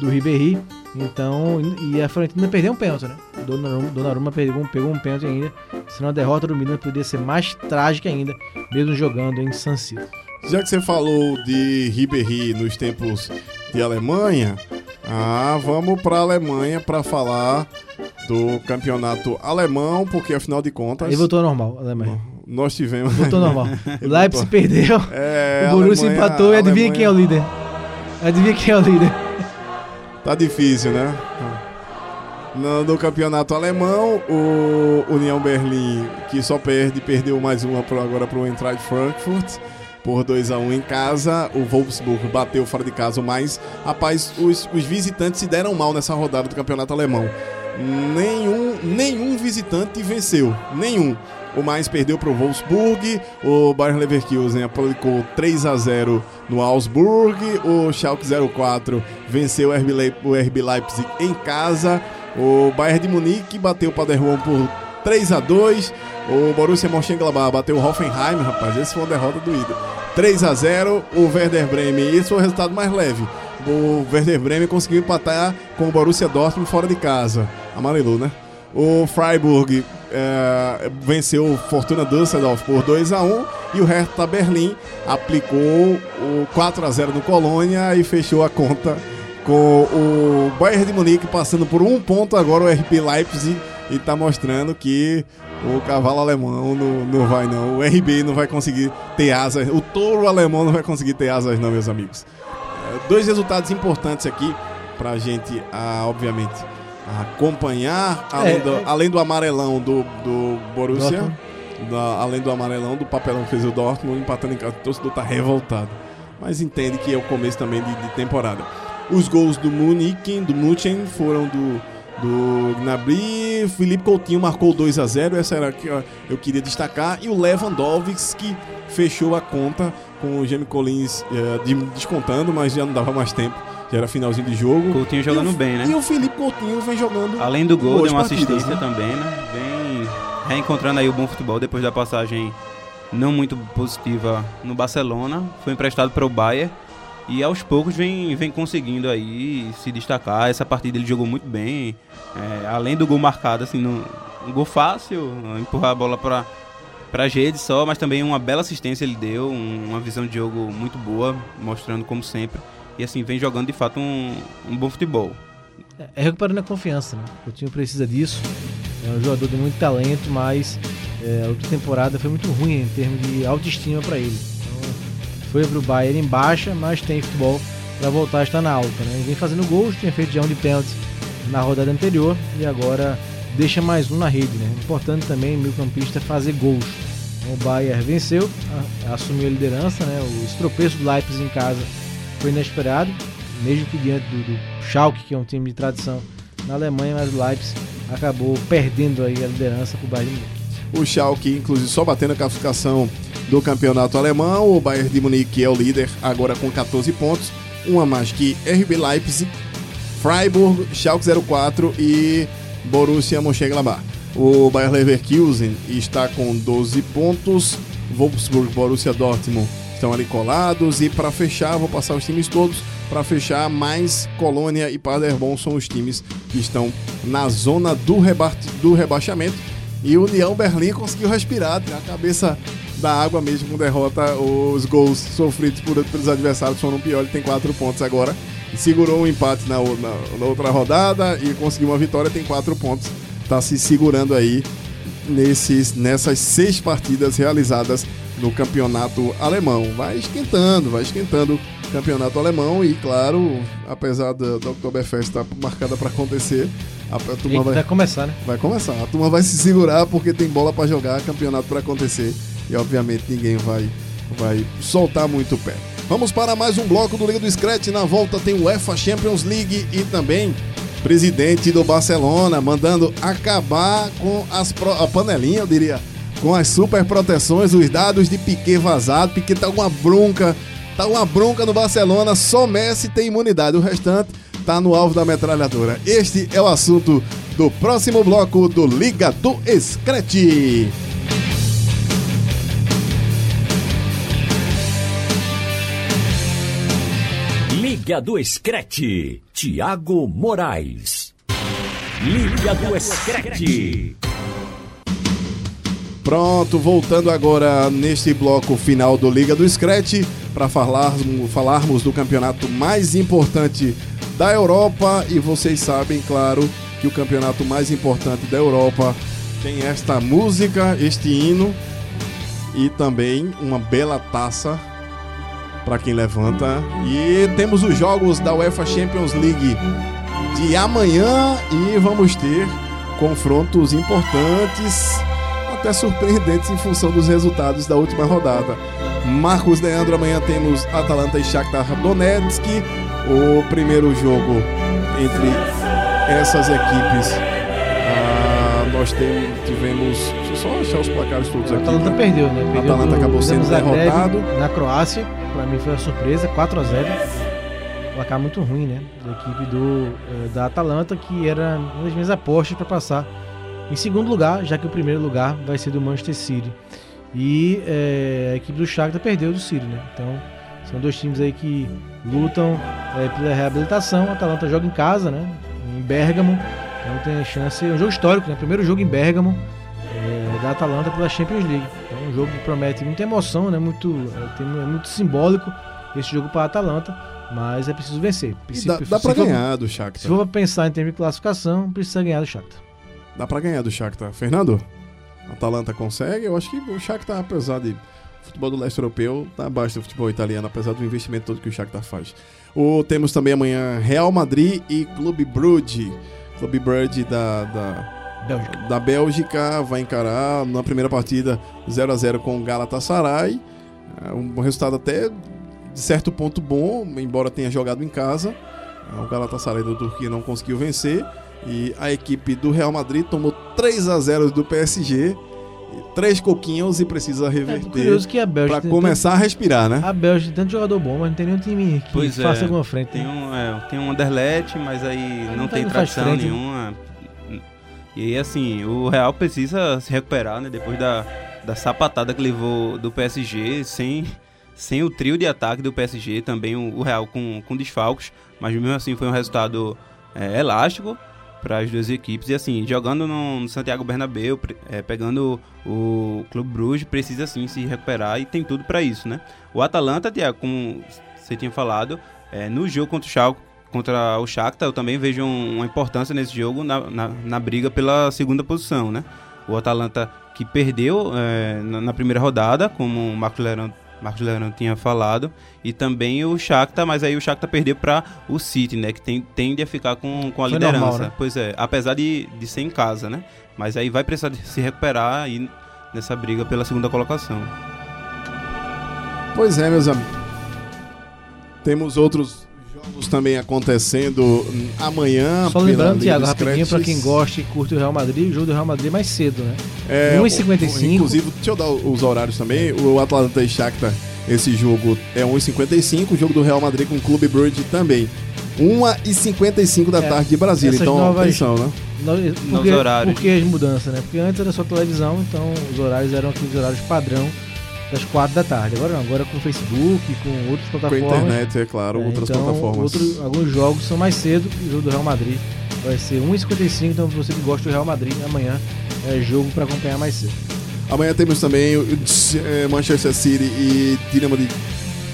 S6: do Ribéry. Então, e a Fiorentina perdeu um pênalti, né? Donnarumma, pegou, um- pegou um pênalti ainda. Senão a derrota do Milan poderia ser mais trágica ainda, mesmo jogando em San Siro.
S4: Já que você falou de Ribéry nos tempos de Alemanha, ah, vamos para a Alemanha para falar do campeonato alemão, porque afinal de contas.
S6: Aí voltou normal, Alemanha.
S4: nós tivemos.
S6: Voltou normal. (laughs) Leipzig perdeu.
S4: É,
S6: o Borussia
S4: Alemanha-
S6: empatou e adivinha
S4: Alemanha-
S6: quem é o líder? Adivinha quem é o líder?
S4: Tá difícil, né? No, no campeonato alemão, o União Berlim, que só perde, perdeu mais uma agora para o Eintracht Frankfurt por 2 a 1 em casa. O Wolfsburg bateu fora de casa, mas, rapaz, os, os visitantes se deram mal nessa rodada do campeonato alemão. Nenhum, nenhum visitante venceu, nenhum. O mais perdeu para o Wolfsburg, o Bayern Leverkusen aplicou 3 a 0 no Augsburg, o Schalke 04 venceu o RB, Leipzig em casa, o Bayern de Munique bateu o Paderborn por 3 a 2 o Borussia Mönchengladbach bateu o Hoffenheim, rapaz, esse foi uma derrota doída. 3 a 0 o Werder Bremen, esse foi o resultado mais leve. O Werder Bremen conseguiu empatar com o Borussia Dortmund fora de casa. Amarelou, né? O Freiburg eh, venceu o Fortuna Düsseldorf por 2 a 1 e o Hertha Berlim aplicou o 4 a 0 no Colônia e fechou a conta com o Bayern de Munique passando por um ponto agora o RB Leipzig e tá mostrando que o cavalo alemão não, não vai não, o RB não vai conseguir ter asas, o touro alemão não vai conseguir ter asas não, meus amigos. É, Dois resultados importantes aqui pra gente, ah, obviamente, acompanhar, além,
S6: É,
S4: do,
S6: é.
S4: além do amarelão do, do Borussia,
S6: Dortmund.
S4: da- além do amarelão do papelão que fez o Dortmund, empatando em casa, o torcedor tá revoltado. Mas entende que é o começo também de, de temporada. Os gols do Munichen, do Munchen foram do, do Gnabry, Felipe Coutinho marcou 2 a 0 essa era a que eu queria destacar, e o Lewandowski fechou a conta com o Jamie Collins de- descontando, mas já não dava mais tempo, já era finalzinho de jogo.
S7: Coutinho jogando
S4: o-
S7: bem, né?
S4: E o Felipe Coutinho vem jogando
S7: Além do gol, deu uma
S4: partidas,
S7: assistência
S4: né?
S7: também, né? Vem reencontrando aí o bom futebol depois da passagem não muito positiva no Barcelona. Foi emprestado para o Bayern e aos poucos vem, vem conseguindo aí se destacar. Essa partida ele jogou muito bem. É, além do gol marcado, assim, no, um gol fácil, empurrar a bola para para rede só, mas também uma bela assistência ele deu, um- uma visão de jogo muito boa, mostrando como sempre. E assim, vem jogando de fato um, um bom futebol.
S6: É recuperando a confiança, né? O time precisa disso. É um jogador de muito talento, mas é, a outra temporada foi muito ruim em termos de autoestima para ele. Foi pro Bayern em baixa, mas tem futebol para voltar a estar na alta, né? Vem fazendo gols, tinha feito já um de pênalti na rodada anterior e agora deixa mais um na rede, né? Importante também, meio campista, fazer gols. Então, o Bayern venceu, assumiu a liderança, né? O estropeço do Leipzig em casa foi inesperado, mesmo que diante do, do Schalke, que é um time de tradição na Alemanha, mas o Leipzig acabou perdendo aí a liderança para o Bayern.
S4: O Schalke, inclusive, só batendo a classificação do campeonato alemão. O Bayern de Munique é o líder, agora com 14 pontos. Um a mais que RB Leipzig, Freiburg, Schalke 04 e Borussia Mönchengladbach. O Bayer Leverkusen está com 12 pontos. Wolfsburg, Borussia Dortmund estão ali colados. E para fechar, vou passar os times todos. Para fechar, mais Colônia e Paderborn são os times que estão na zona do, reba do rebaixamento. E o União Berlim conseguiu respirar, a cabeça da água mesmo com derrota. Os gols sofridos por, pelos adversários foram pior. Ele tem quatro pontos agora. Segurou um empate na, na- na outra rodada e conseguiu uma vitória, tem quatro pontos. Tá se segurando aí nesses, nessas seis partidas realizadas no campeonato alemão. Vai esquentando, vai esquentando o campeonato alemão e, claro, apesar da, da Oktoberfest estar marcada para acontecer, a, a turma vai,
S6: vai começar, né?
S4: vai começar. A turma vai se segurar porque tem bola para jogar, campeonato para acontecer e, obviamente, ninguém vai, vai soltar muito o pé. Vamos para mais um bloco do Liga do Scratch. Na volta tem o UEFA Champions League e também presidente do Barcelona mandando acabar com as pro- a panelinha, eu diria, com as super proteções, os dados de Piquet vazado. Piquet tá uma bronca, tá uma bronca no Barcelona, só Messi tem imunidade, o restante tá no alvo da metralhadora. Este é o assunto do próximo bloco do Liga do Scratch.
S2: Liga do Screte, Tiago Moraes. Liga do Screte.
S4: Pronto, voltando agora neste bloco final do Liga do Scratch para falarmos, falarmos do campeonato mais importante da Europa e vocês sabem, claro, que o campeonato mais importante da Europa tem esta música, este hino e também uma bela taça para quem levanta. E temos os jogos da UEFA Champions League de amanhã e vamos ter confrontos importantes, até surpreendentes em função dos resultados da última rodada. Marcos Leandro, amanhã temos Atalanta e Shakhtar Donetsk, o primeiro jogo entre essas equipes. Ah, nós tem, tivemos. Deixa eu só achar os placares todos aqui.
S6: Atalanta
S4: pra-
S6: perdeu, né? Perdeu
S4: Atalanta acabou sendo derrotado.
S6: Na Croácia, pra mim foi uma surpresa, 4x0. Placar muito ruim, né? Da equipe do, eh, da Atalanta, que era uma das minhas apostas para passar em segundo lugar, já que o primeiro lugar vai ser do Manchester City. E eh, a equipe do Shakhtar perdeu do City, né? Então, são dois times aí que lutam eh, pela reabilitação. A Atalanta joga em casa, né? Em Bergamo. Então tem chance. É um jogo histórico, né? Primeiro jogo em Bergamo é, da Atalanta pela Champions League. Um jogo que promete muita emoção, né? Muito, é, tem- é muito simbólico esse jogo para a Atalanta, mas é preciso vencer. Se-
S4: dá,
S6: se
S4: dá
S6: for-
S4: ganhar do
S6: Se
S4: Shakhtar.
S6: for pra pensar em termos de classificação, precisa ganhar do Shakhtar.
S4: Dá pra ganhar do Shakhtar. Fernando? Atalanta consegue? Eu acho que o Shakhtar, apesar de futebol do leste europeu, tá abaixo do futebol italiano, apesar do investimento todo que o Shakhtar faz. O, temos também amanhã Real Madrid e Clube Brugge. Clube Brugge da, da,
S6: Bélgica.
S4: da Bélgica vai encarar na primeira partida 0 a 0 com o Galatasaray. É Um resultado até de certo ponto bom, embora tenha jogado em casa. É, O Galatasaray da Turquia não conseguiu vencer. E a equipe do Real Madrid tomou 3 a 0 do PSG. Três coquinhos e precisa
S6: É
S4: reverter
S6: curioso que a Bélgica.
S4: para
S6: tem
S4: começar a respirar, né?
S6: tanto- A Bélgica tem tanto jogador bom, mas não tem nenhum time que
S7: Pois é.
S6: faça alguma frente.
S7: Tem
S6: né?
S7: um, é, tem um Anderlecht, mas aí não,
S6: Não
S7: tem tradição
S6: frente, né?
S7: nenhuma. E assim, o Real precisa se recuperar, né? Depois da, da sapatada que levou do PSG, sem, sem o trio de ataque do PSG, também o, o Real com, com desfalques, mas mesmo assim foi um resultado é, elástico para as duas equipes. E assim, jogando no, no Santiago Bernabéu, é, pegando o Clube Bruges, precisa sim se recuperar e tem tudo para isso, né? O Atalanta, Tiago, como você tinha falado, é, no jogo contra o Schalke, contra o Shakhtar, eu também vejo um- uma importância nesse jogo na, na, na briga pela segunda posição, né? O Atalanta que perdeu é, na, na primeira rodada, como o Marcos Leirão, Marcos Leirão tinha falado, e também o Shakhtar, mas aí o Shakhtar perdeu para o City, né? Que tem, tende a ficar com, com a
S6: Foi
S7: liderança.
S6: normal, né?
S7: Pois é, apesar de, de ser em casa, né? Mas aí vai precisar de se recuperar aí nessa briga pela segunda colocação.
S4: Pois é, meus amigos. Temos outros jogos também acontecendo amanhã.
S6: Só lembrando, Thiago, rapidinho,
S4: Scratches.
S6: quem gosta e curte o Real Madrid, o jogo do Real Madrid é mais cedo, né?
S4: É,
S6: 1h55.
S4: o- Inclusive, deixa eu dar os horários também. O Atlanta e Shakhtar, esse jogo é 1h55. O jogo do Real Madrid com o Clube Brugge também. 1h55 da
S6: É,
S4: tarde de Brasília. Então,
S6: novas-
S4: atenção, né?
S6: No- Porque,
S7: horários.
S6: porque as mudanças, né? Porque antes era só televisão, então os horários eram aqueles horários padrão das quatro da tarde. Agora não, agora com o Facebook, com outras
S4: Com a
S6: plataformas.
S4: internet, é claro,
S6: É,
S4: outras
S6: então,
S4: plataformas.
S6: outro- alguns jogos são mais cedo o jogo do Real Madrid vai ser 1h55, então você que gosta do Real Madrid, amanhã é jogo para acompanhar mais cedo.
S4: Amanhã temos também o eh, Manchester City e Dinamo de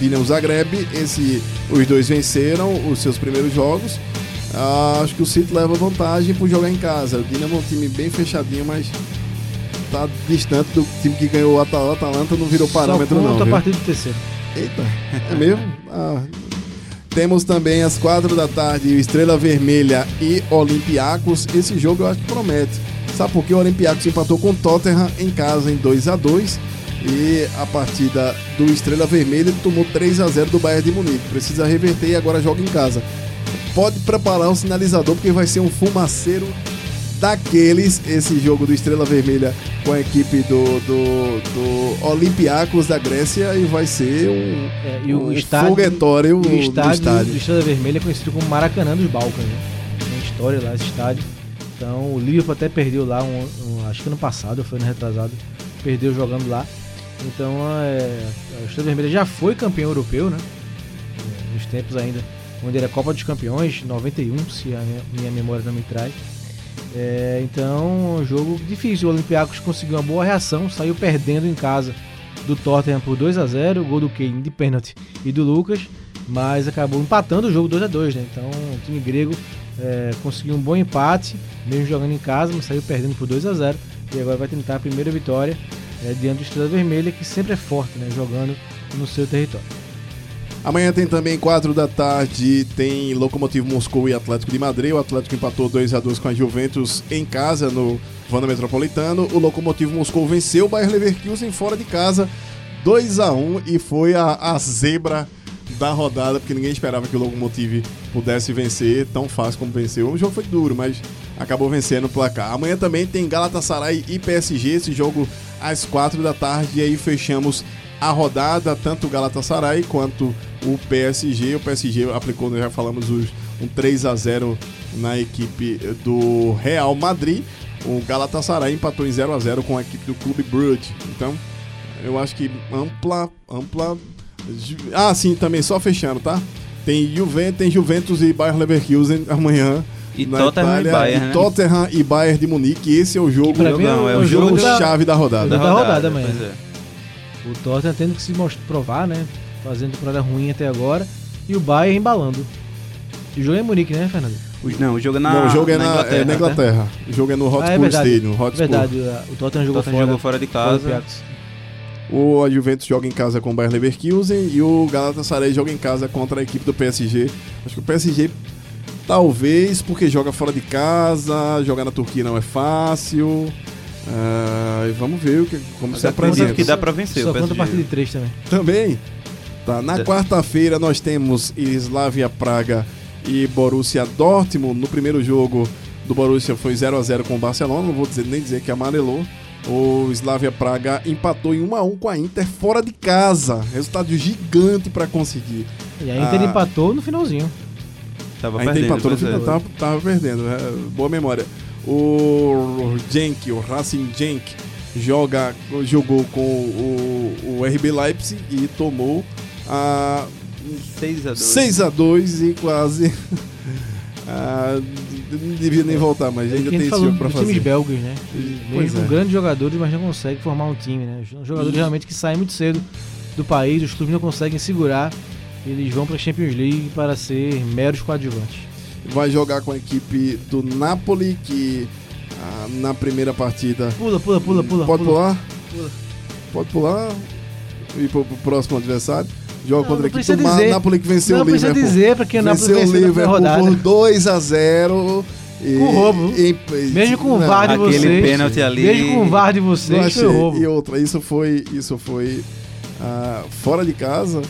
S4: Dinamo Zagreb. Esse, os dois venceram os seus primeiros jogos. Ah, acho que o City leva vantagem por jogar em casa. O Dinamo é um time bem fechadinho, mas tá distante do time que ganhou o Atal- Atalanta, não virou parâmetro
S6: Só
S4: não.
S6: conta a
S4: viu?
S6: partir do terceiro.
S4: Eita, é mesmo? Ah. Temos também às quatro da tarde o Estrela Vermelha e Olympiacos. Esse jogo eu acho que promete. Sabe por quê? O Olympiacos empatou com o Tottenham em casa em 2 a 2 E a partida do Estrela Vermelha ele tomou 3 a 0 do Bayern de Munique. Precisa reverter e agora joga em casa. Pode preparar um sinalizador porque vai ser um fumaceiro daqueles esse jogo do Estrela Vermelha com a equipe do, do, do Olympiacos da Grécia e vai ser um,
S6: É, e o
S4: um
S6: estádio,
S4: foguetório
S6: o estádio,
S4: estádio.
S6: do Estrela Vermelha é conhecido como Maracanã dos Balcãs, né? Tem história lá esse estádio. Então o Liverpool até perdeu lá, um, um- acho que ano passado, foi ano retrasado, perdeu jogando lá. Então é, a Estrela Vermelha já foi campeão europeu, né? Nos tempos ainda, onde era Copa dos Campeões, 91, se a minha, minha memória não me traz. É, então, um jogo difícil. O Olympiacos conseguiu uma boa reação, saiu perdendo em casa do Tottenham por 2 a 0 gol do Kane de pênalti e do Lucas, mas acabou empatando o jogo 2 a 2 né? Então, o time grego é, conseguiu um bom empate, mesmo jogando em casa, mas saiu perdendo por 2 a 0 e agora vai tentar a primeira vitória é, diante do Estrela Vermelha, que sempre é forte, né, jogando no seu território.
S4: Amanhã tem também 4 da tarde, tem Locomotivo Moscou e Atlético de Madrid. O Atlético empatou 2 a 2 com a Juventus em casa no Vanda Metropolitano. O Locomotivo Moscou venceu o Bayer Leverkusen fora de casa 2 a 1 e foi a, a zebra da rodada, porque ninguém esperava que o Locomotive pudesse vencer tão fácil como venceu. O jogo foi duro, mas acabou vencendo o placar. Amanhã também tem Galatasaray e PSG, esse jogo às 4 da tarde, e aí fechamos a rodada, tanto o Galatasaray quanto o PSG. O PSG aplicou, nós já falamos, os- um 3 a 0 na equipe do Real Madrid. O Galatasaray empatou em 0 a 0 com a equipe do Clube Brugge. Então, eu acho que ampla, ampla. Ah, sim, também só fechando, tá? Tem Juventus, tem Juventus e Bayern Leverkusen amanhã.
S7: E
S4: na
S7: Tottenham e
S4: Itália,
S7: Bayern,
S4: e
S7: né?
S4: Tottenham e Bayern de Munique. Esse é o jogo,
S7: Jogão,
S6: é o jogo
S7: jogo
S6: da-
S4: chave da rodada.
S6: Da rodada amanhã.
S7: pois é.
S6: O Tottenham tendo que se mostrar, provar, né? Fazendo temporada ruim até agora. E o Bayern embalando. E o jogo é em Munique, né, Fernando?
S7: O- Não, o jogo é na,
S4: Não, o jogo é na,
S7: Inglaterra.
S4: é na Inglaterra. O jogo é no Hotspur
S6: Ah, é verdade.
S4: Stadium. Hotspur.
S6: Verdade, o Tottenham
S7: O
S6: jogou
S7: Tottenham
S6: fora.
S7: jogou fora de
S6: fora
S7: casa.
S6: Ajax.
S4: O Juventus joga em casa com o Bayer Leverkusen e o Galatasaray joga em casa contra a equipe do PSG. Acho que o PSG talvez porque joga fora de casa, jogar na Turquia não é fácil. Ah, e vamos ver o que, como
S7: Mas
S4: se
S7: acredito
S4: apresenta.
S7: que dá pra vencer
S6: Só conta a partir de 3 também.
S4: Também. Tá, na
S7: É.
S4: quarta-feira nós temos Slavia Praga e Borussia Dortmund. No primeiro jogo do Borussia foi 0 a 0 com o Barcelona, não vou dizer, nem dizer que amarelou. O Slavia Praga empatou em 1 a 1 com a Inter fora de casa. Resultado gigante para conseguir.
S6: E a Inter
S4: Ah.
S6: empatou no finalzinho.
S7: Tava
S4: A Inter
S7: perdendo,
S4: empatou no
S7: pois é.
S4: final, tava, tava perdendo. é, boa memória. O Genk, o Racing Genk, joga, jogou com o, o RB Leipzig e tomou a
S7: 6 a 2
S4: 6 a 2 e quase. (laughs) ah, não devia nem voltar, mas
S6: É
S4: ainda tem esse jogo pra
S6: dos times
S4: fazer.
S6: belgas, né?
S4: Pois
S6: Mesmo
S4: é.
S6: grandes jogadores, mas não consegue formar um time, né? São jogadores realmente que saem muito cedo do país, os clubes não conseguem segurar. Eles vão para a Champions League para ser meros coadjuvantes.
S4: Vai jogar com a equipe do Napoli, que ah, na primeira partida.
S6: Pula, pula, pula, pula.
S4: Pode
S6: pula.
S4: pular?
S6: Pula.
S4: Pode pular e pro, pro próximo adversário. Joga
S6: Não,
S4: contra a
S6: não
S4: equipe
S6: precisa
S4: do
S6: dizer.
S4: Napoli que venceu
S6: Não
S4: o
S6: precisa
S4: Liverpool.
S6: dizer para quem o Napoli
S4: venceu o Liverpool por 2 a 0 e,
S6: Com roubo.
S4: e-
S6: Mesmo com o
S4: não,
S6: VAR de
S7: Aquele
S6: vocês.
S7: pênalti ali.
S6: Mesmo com o VAR de
S4: Não
S6: vocês,
S4: achei.
S6: foi roubo.
S4: E outra, isso foi, isso foi ah, fora de casa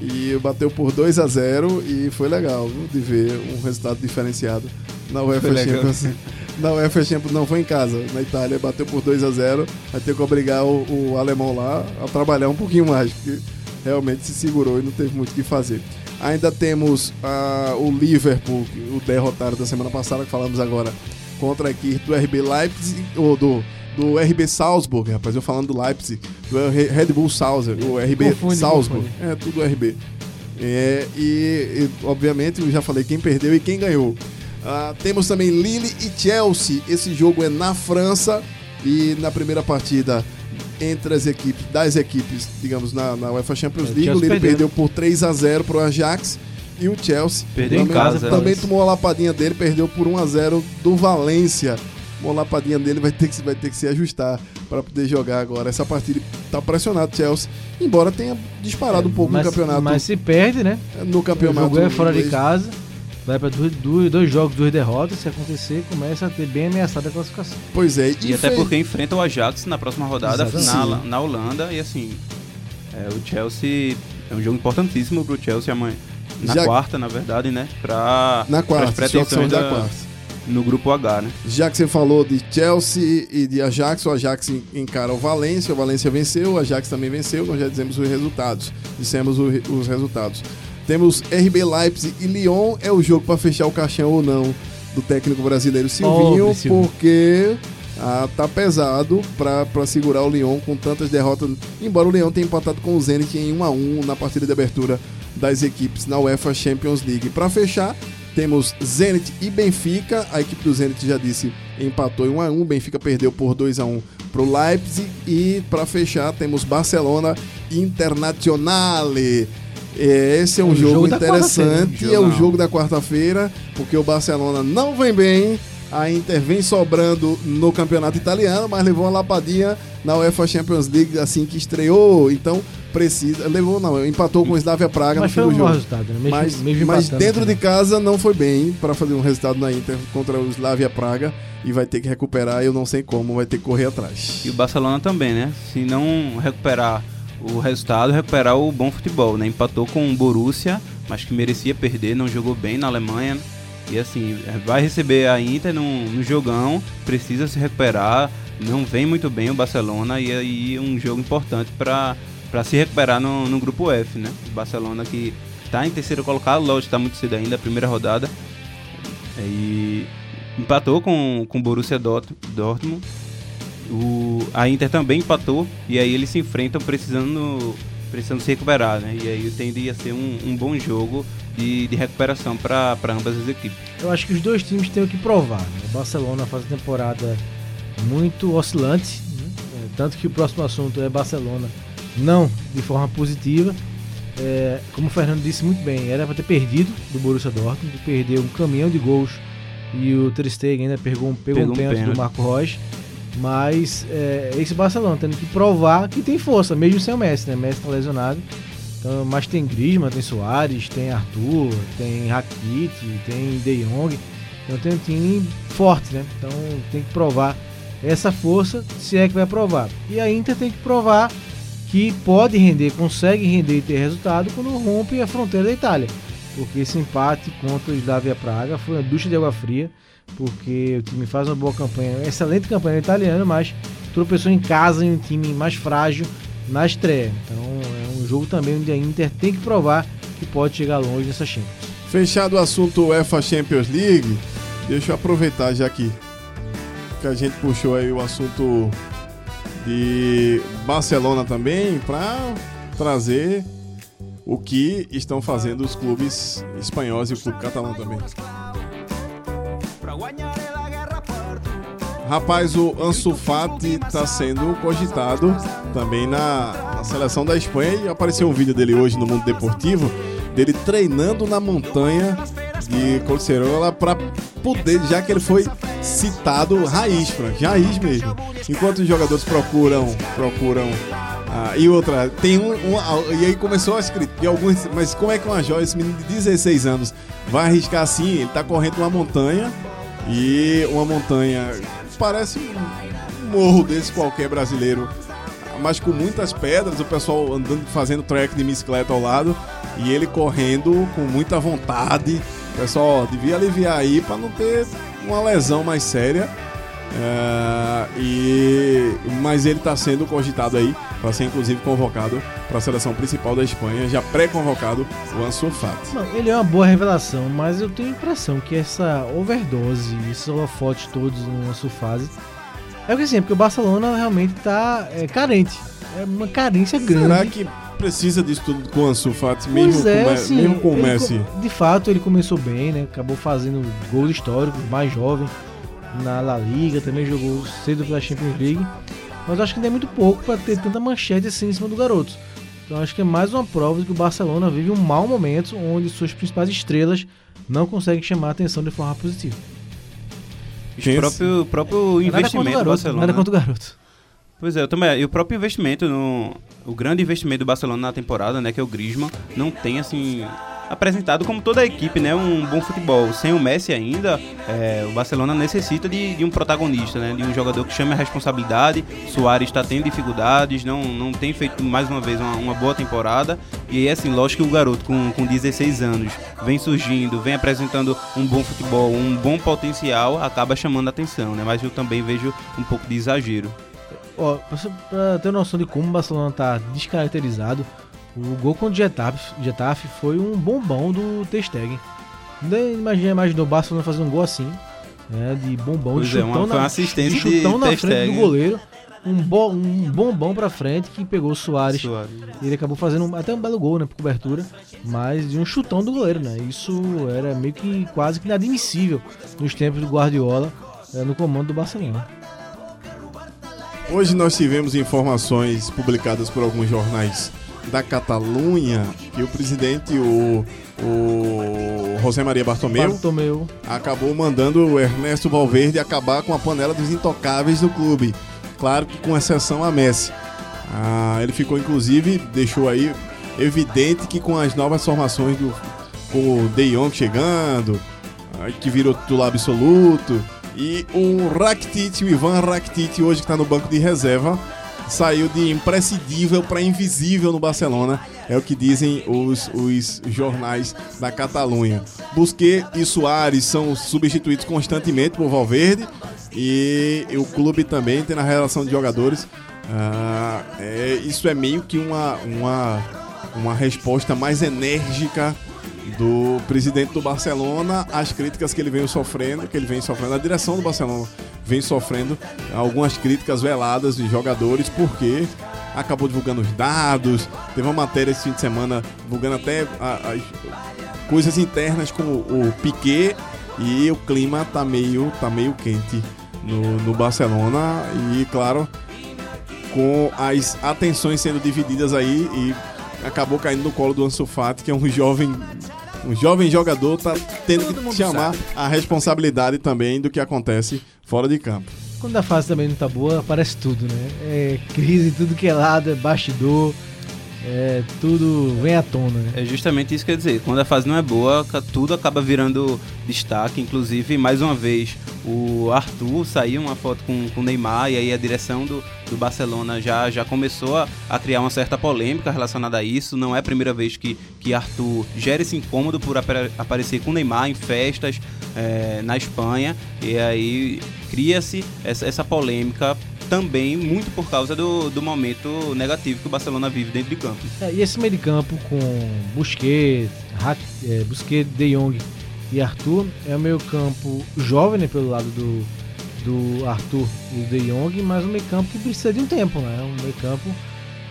S4: e bateu por 2 a 0 e foi legal viu, de ver um resultado diferenciado na UEFA. Champions. Na UEFA Champions não foi em casa, na Itália bateu por 2 a 0 vai ter que obrigar o, o alemão lá a trabalhar um pouquinho mais, porque realmente se segurou e não teve muito o que fazer. Ainda temos ah, o Liverpool, o derrotado da semana passada, que falamos agora, contra a equipe do RB Leipzig, ou do, do RB Salzburg, rapaz, eu falando do Leipzig, do Re- Red Bull Salzburg, o RB
S6: Confunde,
S4: Salzburg,
S6: confunde.
S4: é tudo RB. É, e, e, obviamente eu já falei quem perdeu e quem ganhou. Ah, temos também Lille e Chelsea. Esse jogo é na França e na primeira partida entre as equipes, das equipes, digamos, na, na UEFA Champions
S6: É, o
S4: League, o
S6: Chelsea
S4: Lille
S6: perdeu.
S4: perdeu por 3 a 0 pro Ajax e o Chelsea
S7: Perdeu em
S4: também,
S7: casa,
S4: também tomou a lapadinha dele, perdeu por 1 a 0 do Valência. Uma lapadinha dele vai ter que, se- vai ter que se ajustar para poder jogar agora. Essa partida tá pressionado o Chelsea, embora tenha disparado um pouco
S6: mas,
S4: no campeonato.
S6: Mas se perde, né?
S4: no
S6: O
S4: campeonato
S6: jogo é fora de
S4: inglês.
S6: casa. Vai para dois, dois, dois jogos, duas derrotas. Se acontecer, começa a ter bem ameaçada a classificação.
S4: Pois é,
S7: E até
S4: fe-
S7: porque enfrenta o Ajax na próxima rodada na, na Holanda. E assim, é, o Chelsea é um jogo importantíssimo pro Chelsea amanhã. Na
S4: Já-
S7: quarta, na verdade, né? Pra,
S4: na quarta, jogos são
S7: pretensões
S4: da
S7: da-
S4: quarta.
S7: No grupo H, né?
S4: Já que você falou de Chelsea e de Ajax, o Ajax en- encara o Valência, o Valência venceu, o Ajax também venceu, nós já dizemos os resultados. Dissemos os resultados. Temos RB Leipzig e Lyon, é o jogo para fechar o caixão ou não do técnico brasileiro Silvinho,
S6: Silvinho.
S4: porque ah, tá pesado para segurar o Lyon com tantas derrotas. Embora o Lyon tenha empatado com o Zenit em 1 a 1 na partida de abertura das equipes na UEFA Champions League. Para fechar, temos Zenit e Benfica. A equipe do Zenit já disse empatou em 1 a 1. Benfica perdeu por 2 a 1 para o Leipzig e para fechar temos Barcelona Internazionale. É, Esse é um
S6: O
S4: jogo,
S6: jogo da
S4: interessante, é o
S7: Jogão.
S4: jogo da quarta-feira, porque o Barcelona não vem bem Inter vem sobrando no campeonato italiano, mas levou uma lapadinha na UEFA Champions League assim que estreou. Então precisa. Levou, não, empatou com o Slavia Praga
S6: Mas
S4: no fim
S6: um
S4: do
S6: bom
S4: jogo.
S6: resultado, né? Mesmo-
S4: mas
S6: mesmo
S4: mas
S6: empatando
S4: dentro de casa não foi bem para fazer um resultado na Inter contra o Slavia Praga e vai ter que recuperar. Eu não sei como, vai ter que correr atrás.
S7: E o Barcelona também, né? Se não recuperar o resultado, recuperar o bom futebol, né? Empatou com o Borussia, mas que merecia perder, não jogou bem na Alemanha. E assim, vai receber a Inter no, no jogão, precisa se recuperar, não vem muito bem o Barcelona e aí um jogo importante para se recuperar no, no grupo F, né? O Barcelona que está em terceiro colocado, lógico, está muito cedo ainda, primeira rodada. E empatou com, o Borussia Dort- Dortmund. O, a Inter também empatou e aí eles se enfrentam precisando, precisando se recuperar, né? E aí tende a ser um, um bom jogo de, de recuperação para ambas as equipes.
S6: Eu acho que os dois times têm o que provar. né? O Barcelona faz uma temporada muito oscilante, né? É, tanto que o próximo assunto é Barcelona, não de forma positiva. É, como o Fernando disse muito bem, era para ter perdido do Borussia Dortmund, perdeu um caminhão de gols e o Ter Stegen ainda pegou, um- pegou,
S7: Pegou
S6: um
S7: um
S6: pênalti do
S7: pênalti.
S6: Marco Reus. Mas é, esse Barcelona tendo que provar que tem força, mesmo sem o Messi, né? Messi tá lesionado. Então, mas tem Griezmann, tem Soares, tem Arthur, tem Rakitic, tem De Jong. Então tem um time forte, né? Então tem que provar essa força, se é que vai provar. E a Inter tem que provar que pode render, consegue render e ter resultado quando rompe a fronteira da Itália. Porque esse empate contra o Slavia Praga foi uma ducha de água fria, porque o time faz uma boa campanha, excelente campanha italiana, mas tropeçou em casa em um time mais frágil na estreia. Então é um jogo também onde a Inter tem que provar que pode chegar longe nessa Champions.
S4: Fechado o assunto UEFA Champions League, deixa eu aproveitar já que, que a gente puxou aí o assunto de Barcelona também para trazer o que estão fazendo os clubes espanhóis e o clube catalão também. Rapaz, o Ansu Fati está sendo cogitado também na, na seleção da Espanha e apareceu um vídeo dele hoje no Mundo Deportivo dele treinando na montanha de Colcerola para poder, já que ele foi citado raiz, Frank, raiz mesmo. Enquanto os jogadores procuram, procuram ah, e outra, tem um, um- ah, e aí começou a escrita de alguns, mas como é que uma joia, esse menino de 16 anos vai arriscar assim? Ele tá correndo uma montanha e uma montanha parece um morro desse qualquer brasileiro, mas com muitas pedras, o pessoal andando fazendo track de bicicleta ao lado e ele correndo com muita vontade. O pessoal ó, devia aliviar aí para não ter uma lesão mais séria. É, e mas ele está sendo cogitado aí para ser inclusive convocado para a seleção principal da Espanha, já pré-convocado o Ansu Fati.
S6: Não, ele é uma boa revelação, mas eu tenho a impressão que essa overdose, esses holofotes todos no sulfase, é porque assim, porque o Barcelona realmente tá é, carente. É uma carência grande.
S4: Será que precisa disso tudo com o Ansu Fati, mesmo,
S6: é,
S4: com, o
S6: assim,
S4: mesmo com o Messi?
S6: De fato, ele começou bem, né? Acabou fazendo gols históricos, mais jovem na La Liga, também jogou cedo pela Champions League. Mas acho que ainda é muito pouco para ter tanta manchete assim em cima do garoto. Então acho que é mais uma prova de que o Barcelona vive um mau momento onde suas principais estrelas não conseguem chamar a atenção de forma positiva.
S7: O próprio, próprio investimento do
S6: garoto,
S7: Barcelona.
S6: nada contra o garoto.
S7: Pois é, eu também. E o próprio investimento no. O grande investimento do Barcelona na temporada, né? Que é o Griezmann, não tem assim. Apresentado como toda a equipe, né? Um bom futebol. Sem o Messi ainda, é, o Barcelona necessita de, de um protagonista, né? De um jogador que chame a responsabilidade. Soares está tendo dificuldades, não, não tem feito mais uma vez uma, uma boa temporada. E assim, lógico que o garoto com, com 16 anos vem surgindo, vem apresentando um bom futebol, um bom potencial, acaba chamando a atenção, né? Mas eu também vejo um pouco de exagero.
S6: Ó, pra, pra ter noção de como o Barcelona tá descaracterizado, o gol contra o Getafe, Getafe foi um bombão do Ter Stegen. Nem imagina, imaginou o Barcelona fazer um gol assim, né, de bombão,
S7: Pois
S6: de
S7: é,
S6: chutão,
S7: uma- foi
S6: na,
S7: uma assistência
S6: de chutão
S7: de
S6: na frente do goleiro, um, bo, um bombão pra frente que pegou o Soares.
S7: Suárez.
S6: Ele acabou fazendo um- até um belo gol, né, por cobertura, mas de um chutão do goleiro, né? Isso era meio que quase que inadmissível nos tempos do Guardiola eh, no comando do Barcelona.
S4: Hoje nós tivemos informações publicadas por alguns jornais da Catalunha, que o presidente, o, o José Maria Bartomeu,
S6: Bartomeu.
S4: acabou mandando o Ernesto Valverde acabar com a panela dos intocáveis do clube. Claro que com exceção a Messi. Ah, ele ficou, inclusive, deixou aí evidente que com as novas formações do com o De Jong chegando, que virou titular absoluto, e o Rakitic, o Ivan Rakitic, hoje que está no banco de reserva, saiu de imprescindível para invisível no Barcelona, é o que dizem os, os jornais da Catalunha. Busquet e Soares são substituídos constantemente por Valverde e o clube também tem na relação de jogadores. ah, é, isso é meio que uma, uma, uma resposta mais enérgica do presidente do Barcelona às críticas que ele vem sofrendo, que ele vem sofrendo, a direção do Barcelona vem sofrendo algumas críticas veladas de jogadores, porque acabou divulgando os dados, teve uma matéria esse fim de semana divulgando até as coisas internas com o, Piquet e o clima tá meio, tá meio quente no, no Barcelona e claro com as atenções sendo divididas aí e acabou caindo no colo do Ansu Fati, que é um jovem um jovem jogador tá tendo que chamar
S6: sabe.
S4: a responsabilidade também do que acontece fora de campo.
S6: Quando a fase também não tá boa, aparece tudo, né? É crise, tudo que é lado, é bastidor, é tudo vem à tona, né?
S7: É justamente isso que quer dizer. Quando a fase não é boa, tudo acaba virando destaque. Inclusive, mais uma vez, o Arthur saiu uma foto com com o Neymar e aí a direção do, do Barcelona já, já começou a, a criar uma certa polêmica relacionada a isso. Não é a primeira vez que, que Arthur gera esse incômodo por apare- aparecer com o Neymar em festas eh, na Espanha. E aí cria-se essa, essa polêmica também muito por causa do, do momento negativo que o Barcelona vive dentro de campo.
S6: É, e esse meio de campo com Busquets, Rak- é, Busquets, De Jong e Arthur é um meio campo jovem né, pelo lado do, do Arthur e do De Jong, mas um meio campo que precisa de um tempo, né? Um meio campo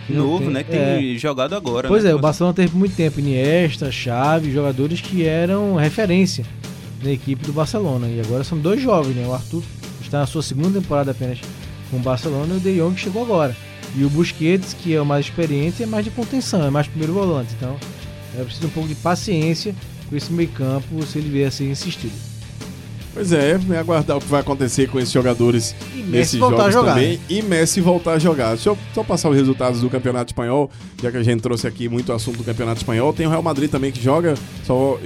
S7: Novo,
S6: tem-
S7: né? Que tem
S6: é.
S7: jogado agora.
S6: Pois
S7: né?
S6: é, o Barcelona teve muito tempo Iniesta, Xavi, jogadores que eram referência na equipe do Barcelona. E agora são dois jovens, né? O Arthur está na sua segunda temporada apenas com o Barcelona e o De Jong chegou agora. E o Busquets, que é o mais experiente, é mais de contenção, é mais primeiro volante. Então, é preciso um pouco de paciência com esse meio campo se ele vier a ser insistido.
S4: Pois é, é aguardar o que vai acontecer com esses jogadores
S6: E
S4: nesses
S6: voltar
S4: jogos
S6: a jogar,
S4: também e Messi voltar a jogar. Deixa eu só passar os resultados do Campeonato Espanhol, já que a gente trouxe aqui muito assunto do Campeonato Espanhol. Tem o Real Madrid também que joga, só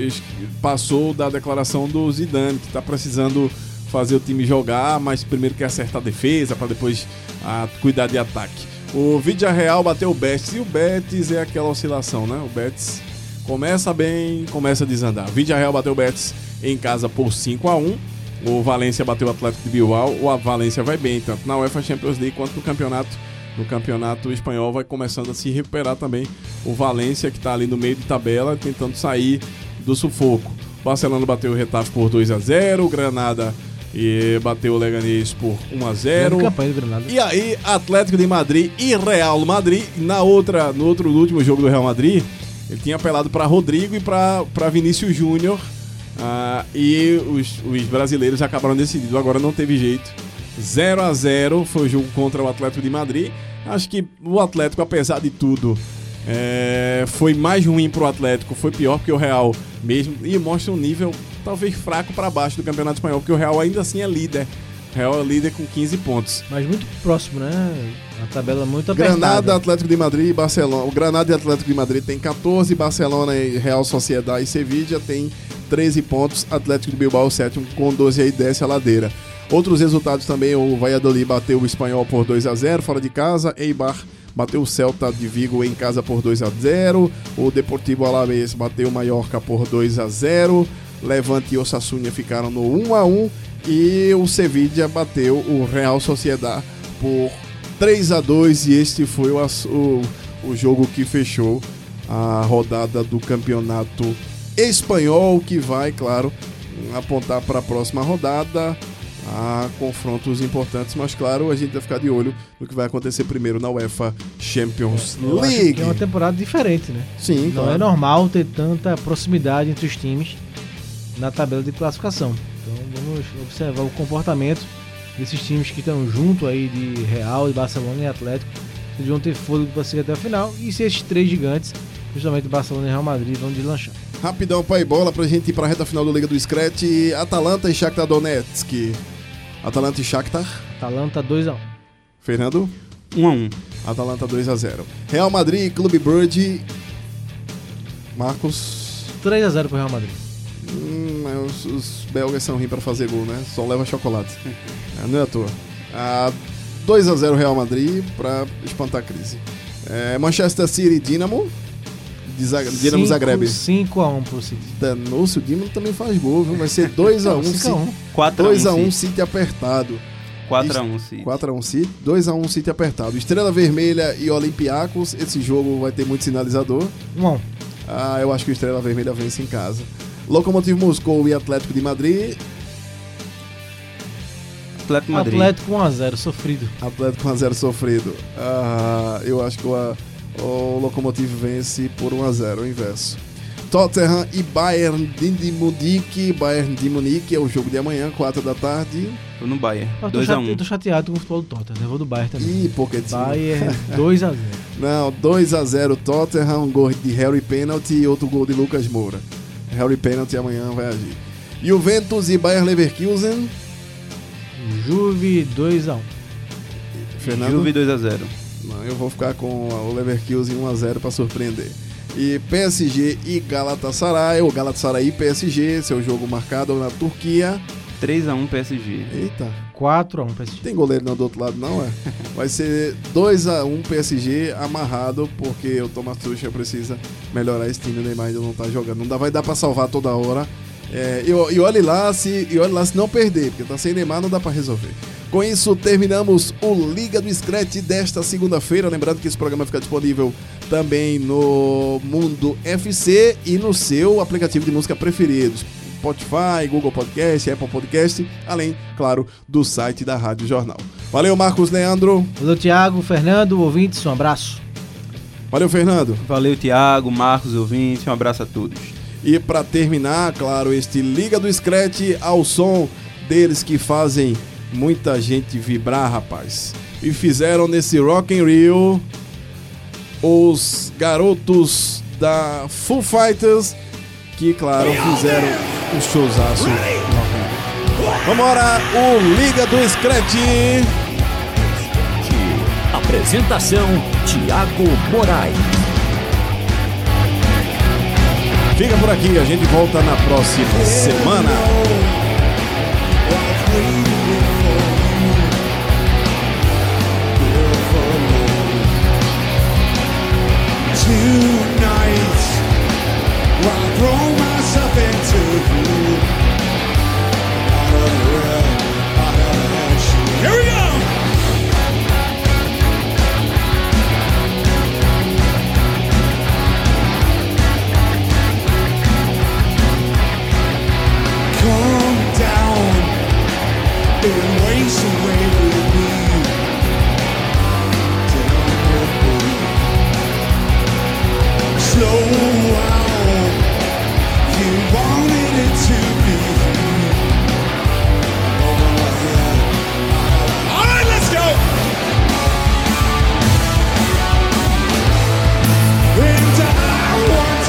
S4: passou da declaração do Zidane, que está precisando fazer o time jogar, mas primeiro quer acertar a defesa para depois ah, cuidar de ataque. O Real bateu o Betis e o Betis é aquela oscilação, né? O Betis começa bem, começa a desandar. Real bateu o Betis em casa por 5 a 1 o Valência bateu o Atlético de Bilbao. O Valência vai bem, tanto na UEFA Champions League quanto no campeonato. No campeonato espanhol vai começando a se recuperar também. O Valência, que está ali no meio de tabela, tentando sair do sufoco. O Barcelona bateu o Retafe por 2 a 0 O Granada e bateu o Leganés por 1 a 0
S6: Grande campanha do Granada.
S4: e aí, Atlético de Madrid e Real Madrid. Na outra, no outro no último jogo do Real Madrid, ele tinha apelado para Rodrigo e para Vinícius Júnior. Ah, e os, os brasileiros acabaram decidindo. Agora não teve jeito. 0 a 0 foi o jogo contra o Atlético de Madrid. Acho que o Atlético, apesar de tudo, é, foi mais ruim pro Atlético, foi pior que o Real mesmo. E mostra um nível talvez fraco para baixo do Campeonato Espanhol, porque o Real ainda assim é líder. O Real é líder com 15 pontos.
S6: Mas muito próximo, né? A tabela muito apertada.
S4: Granada, Atlético de Madrid e Barcelona. O Granada e Atlético de Madrid tem 14, Barcelona e Real Sociedade e Sevilla tem 13 pontos, Atlético de Bilbao sétimo com 12 aí desce a ladeira. Outros resultados também, o Valladolid bateu o Espanhol por 2 a 0 fora de casa, Eibar bateu o Celta de Vigo em casa por 2 a 0 o Deportivo Alavés bateu o Mallorca por 2 a 0 Levante e Osasuna ficaram no 1 a 1 e o Sevilla bateu o Real Sociedade por 3 a 2 e este foi o, o, o jogo que fechou a rodada do campeonato espanhol, que vai, claro, apontar para a próxima rodada. A confrontos importantes, mas claro, a gente vai ficar de olho no que vai acontecer primeiro na UEFA Champions
S6: Eu acho
S4: League.
S6: é uma temporada diferente, né?
S4: Sim,
S6: Não
S4: claro.
S6: é normal ter tanta proximidade entre os times na tabela de classificação. Então vamos observar o comportamento desses times que estão junto aí de Real, e Barcelona e Atlético Eles vão ter fôlego para seguir até a final. E se esses três gigantes, justamente Barcelona e Real Madrid, vão deslanchar.
S4: Rapidão, pai bola pra gente ir pra reta final do Liga do Scratch. Atalanta e Shakhtar Donetsk. Atalanta e Shakhtar.
S6: Atalanta 2x1.
S4: Fernando?
S7: 1 a 1
S4: Atalanta 2x0. Real Madrid e Clube Bird. Marcos.
S6: 3x0 pro Real Madrid.
S4: Hum, mas os, os belgas são ruins pra fazer gol, né? Só leva chocolate. É, não é à toa. Ah, 2x0 Real Madrid pra espantar a crise. É, Manchester City e Dinamo. de Zag- Dinamo Zagreb.
S6: 5x1 pro City.
S4: Danou-se, o Dinamo também faz gol, viu? Vai ser 2x1
S6: 5x1.
S7: 4 a (laughs) 1
S4: 2x1
S7: City.
S4: City apertado.
S7: 4 a 1 City.
S4: 4x1 City, 2x1 City apertado. Estrela Vermelha e Olympiacos, esse jogo vai ter muito sinalizador.
S6: 1x1.
S4: Ah, eu acho que o Estrela Vermelha vence em casa. Locomotivo Moscou e Atlético de Madrid.
S7: Atlético Madrid.
S6: Atlético 1x0, sofrido.
S4: Atlético 1x0 sofrido. Ah, eu acho que o, o Locomotivo vence por 1x0, o inverso. Tottenham e Bayern de Munique. Bayern de Munique é o jogo de amanhã, 4 da tarde.
S7: Tô no Bayern.
S6: Eu tô,
S7: 2 a
S6: chate-
S7: 1
S6: eu tô chateado com o futebol do Tottenham. né? Vou do Bayern também.
S4: Ih, Pochettino.
S6: Bayern (laughs) 2x0.
S4: Não, 2x0 Tottenham, um gol de Harry Penalty e outro gol de Lucas Moura. Harry Penalty amanhã vai agir. Juventus e Bayern Leverkusen.
S6: Juve 2x1.
S4: Fernando?
S7: Juve 2 a 0
S4: Não, eu vou ficar com o Leverkusen 1x0 para surpreender. E PSG e Galatasaray, ou Galatasaray e PSG, seu jogo marcado na Turquia.
S7: 3 a 1 PSG.
S4: Eita,
S6: 4x1 PSG.
S4: tem goleiro não do outro lado não, é? (laughs) Vai ser 2x1 PSG amarrado, porque o Thomas Tuchel precisa melhorar esse time, o Neymar ainda não tá jogando. Não dá, vai dar pra salvar toda hora. É, e, e olhe lá se e olhe lá se não perder, porque tá sem Neymar não dá pra resolver. Com isso, terminamos o Liga do Scratch desta segunda-feira. Lembrando que esse programa fica disponível também no Mundo FC e no seu aplicativo de música preferido. Spotify, Google Podcast, Apple Podcast, além, claro, do site da Rádio Jornal. Valeu, Marcos Leandro.
S6: Valeu, Thiago, Fernando, ouvintes, um abraço.
S4: Valeu, Fernando.
S7: Valeu, Thiago, Marcos, ouvintes. Um abraço a todos.
S4: E para terminar, claro, este Liga do Scratch ao som deles que fazem muita gente vibrar, rapaz. E fizeram nesse Rock in Rio os garotos da Foo Fighters que, claro, fizeram um showzaço. Vambora, o Liga do Scratch.
S2: Apresentação: Tiago Moraes.
S4: Fica por aqui, a gente volta na próxima semana.
S5: Tonight, Here we go!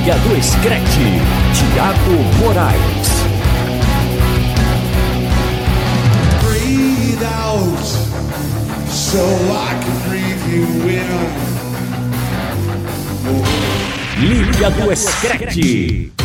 S2: Liga do Scratch. Tiago Moraes.
S5: Breathe out, so I can breathe you in.
S2: Liga do Scratch.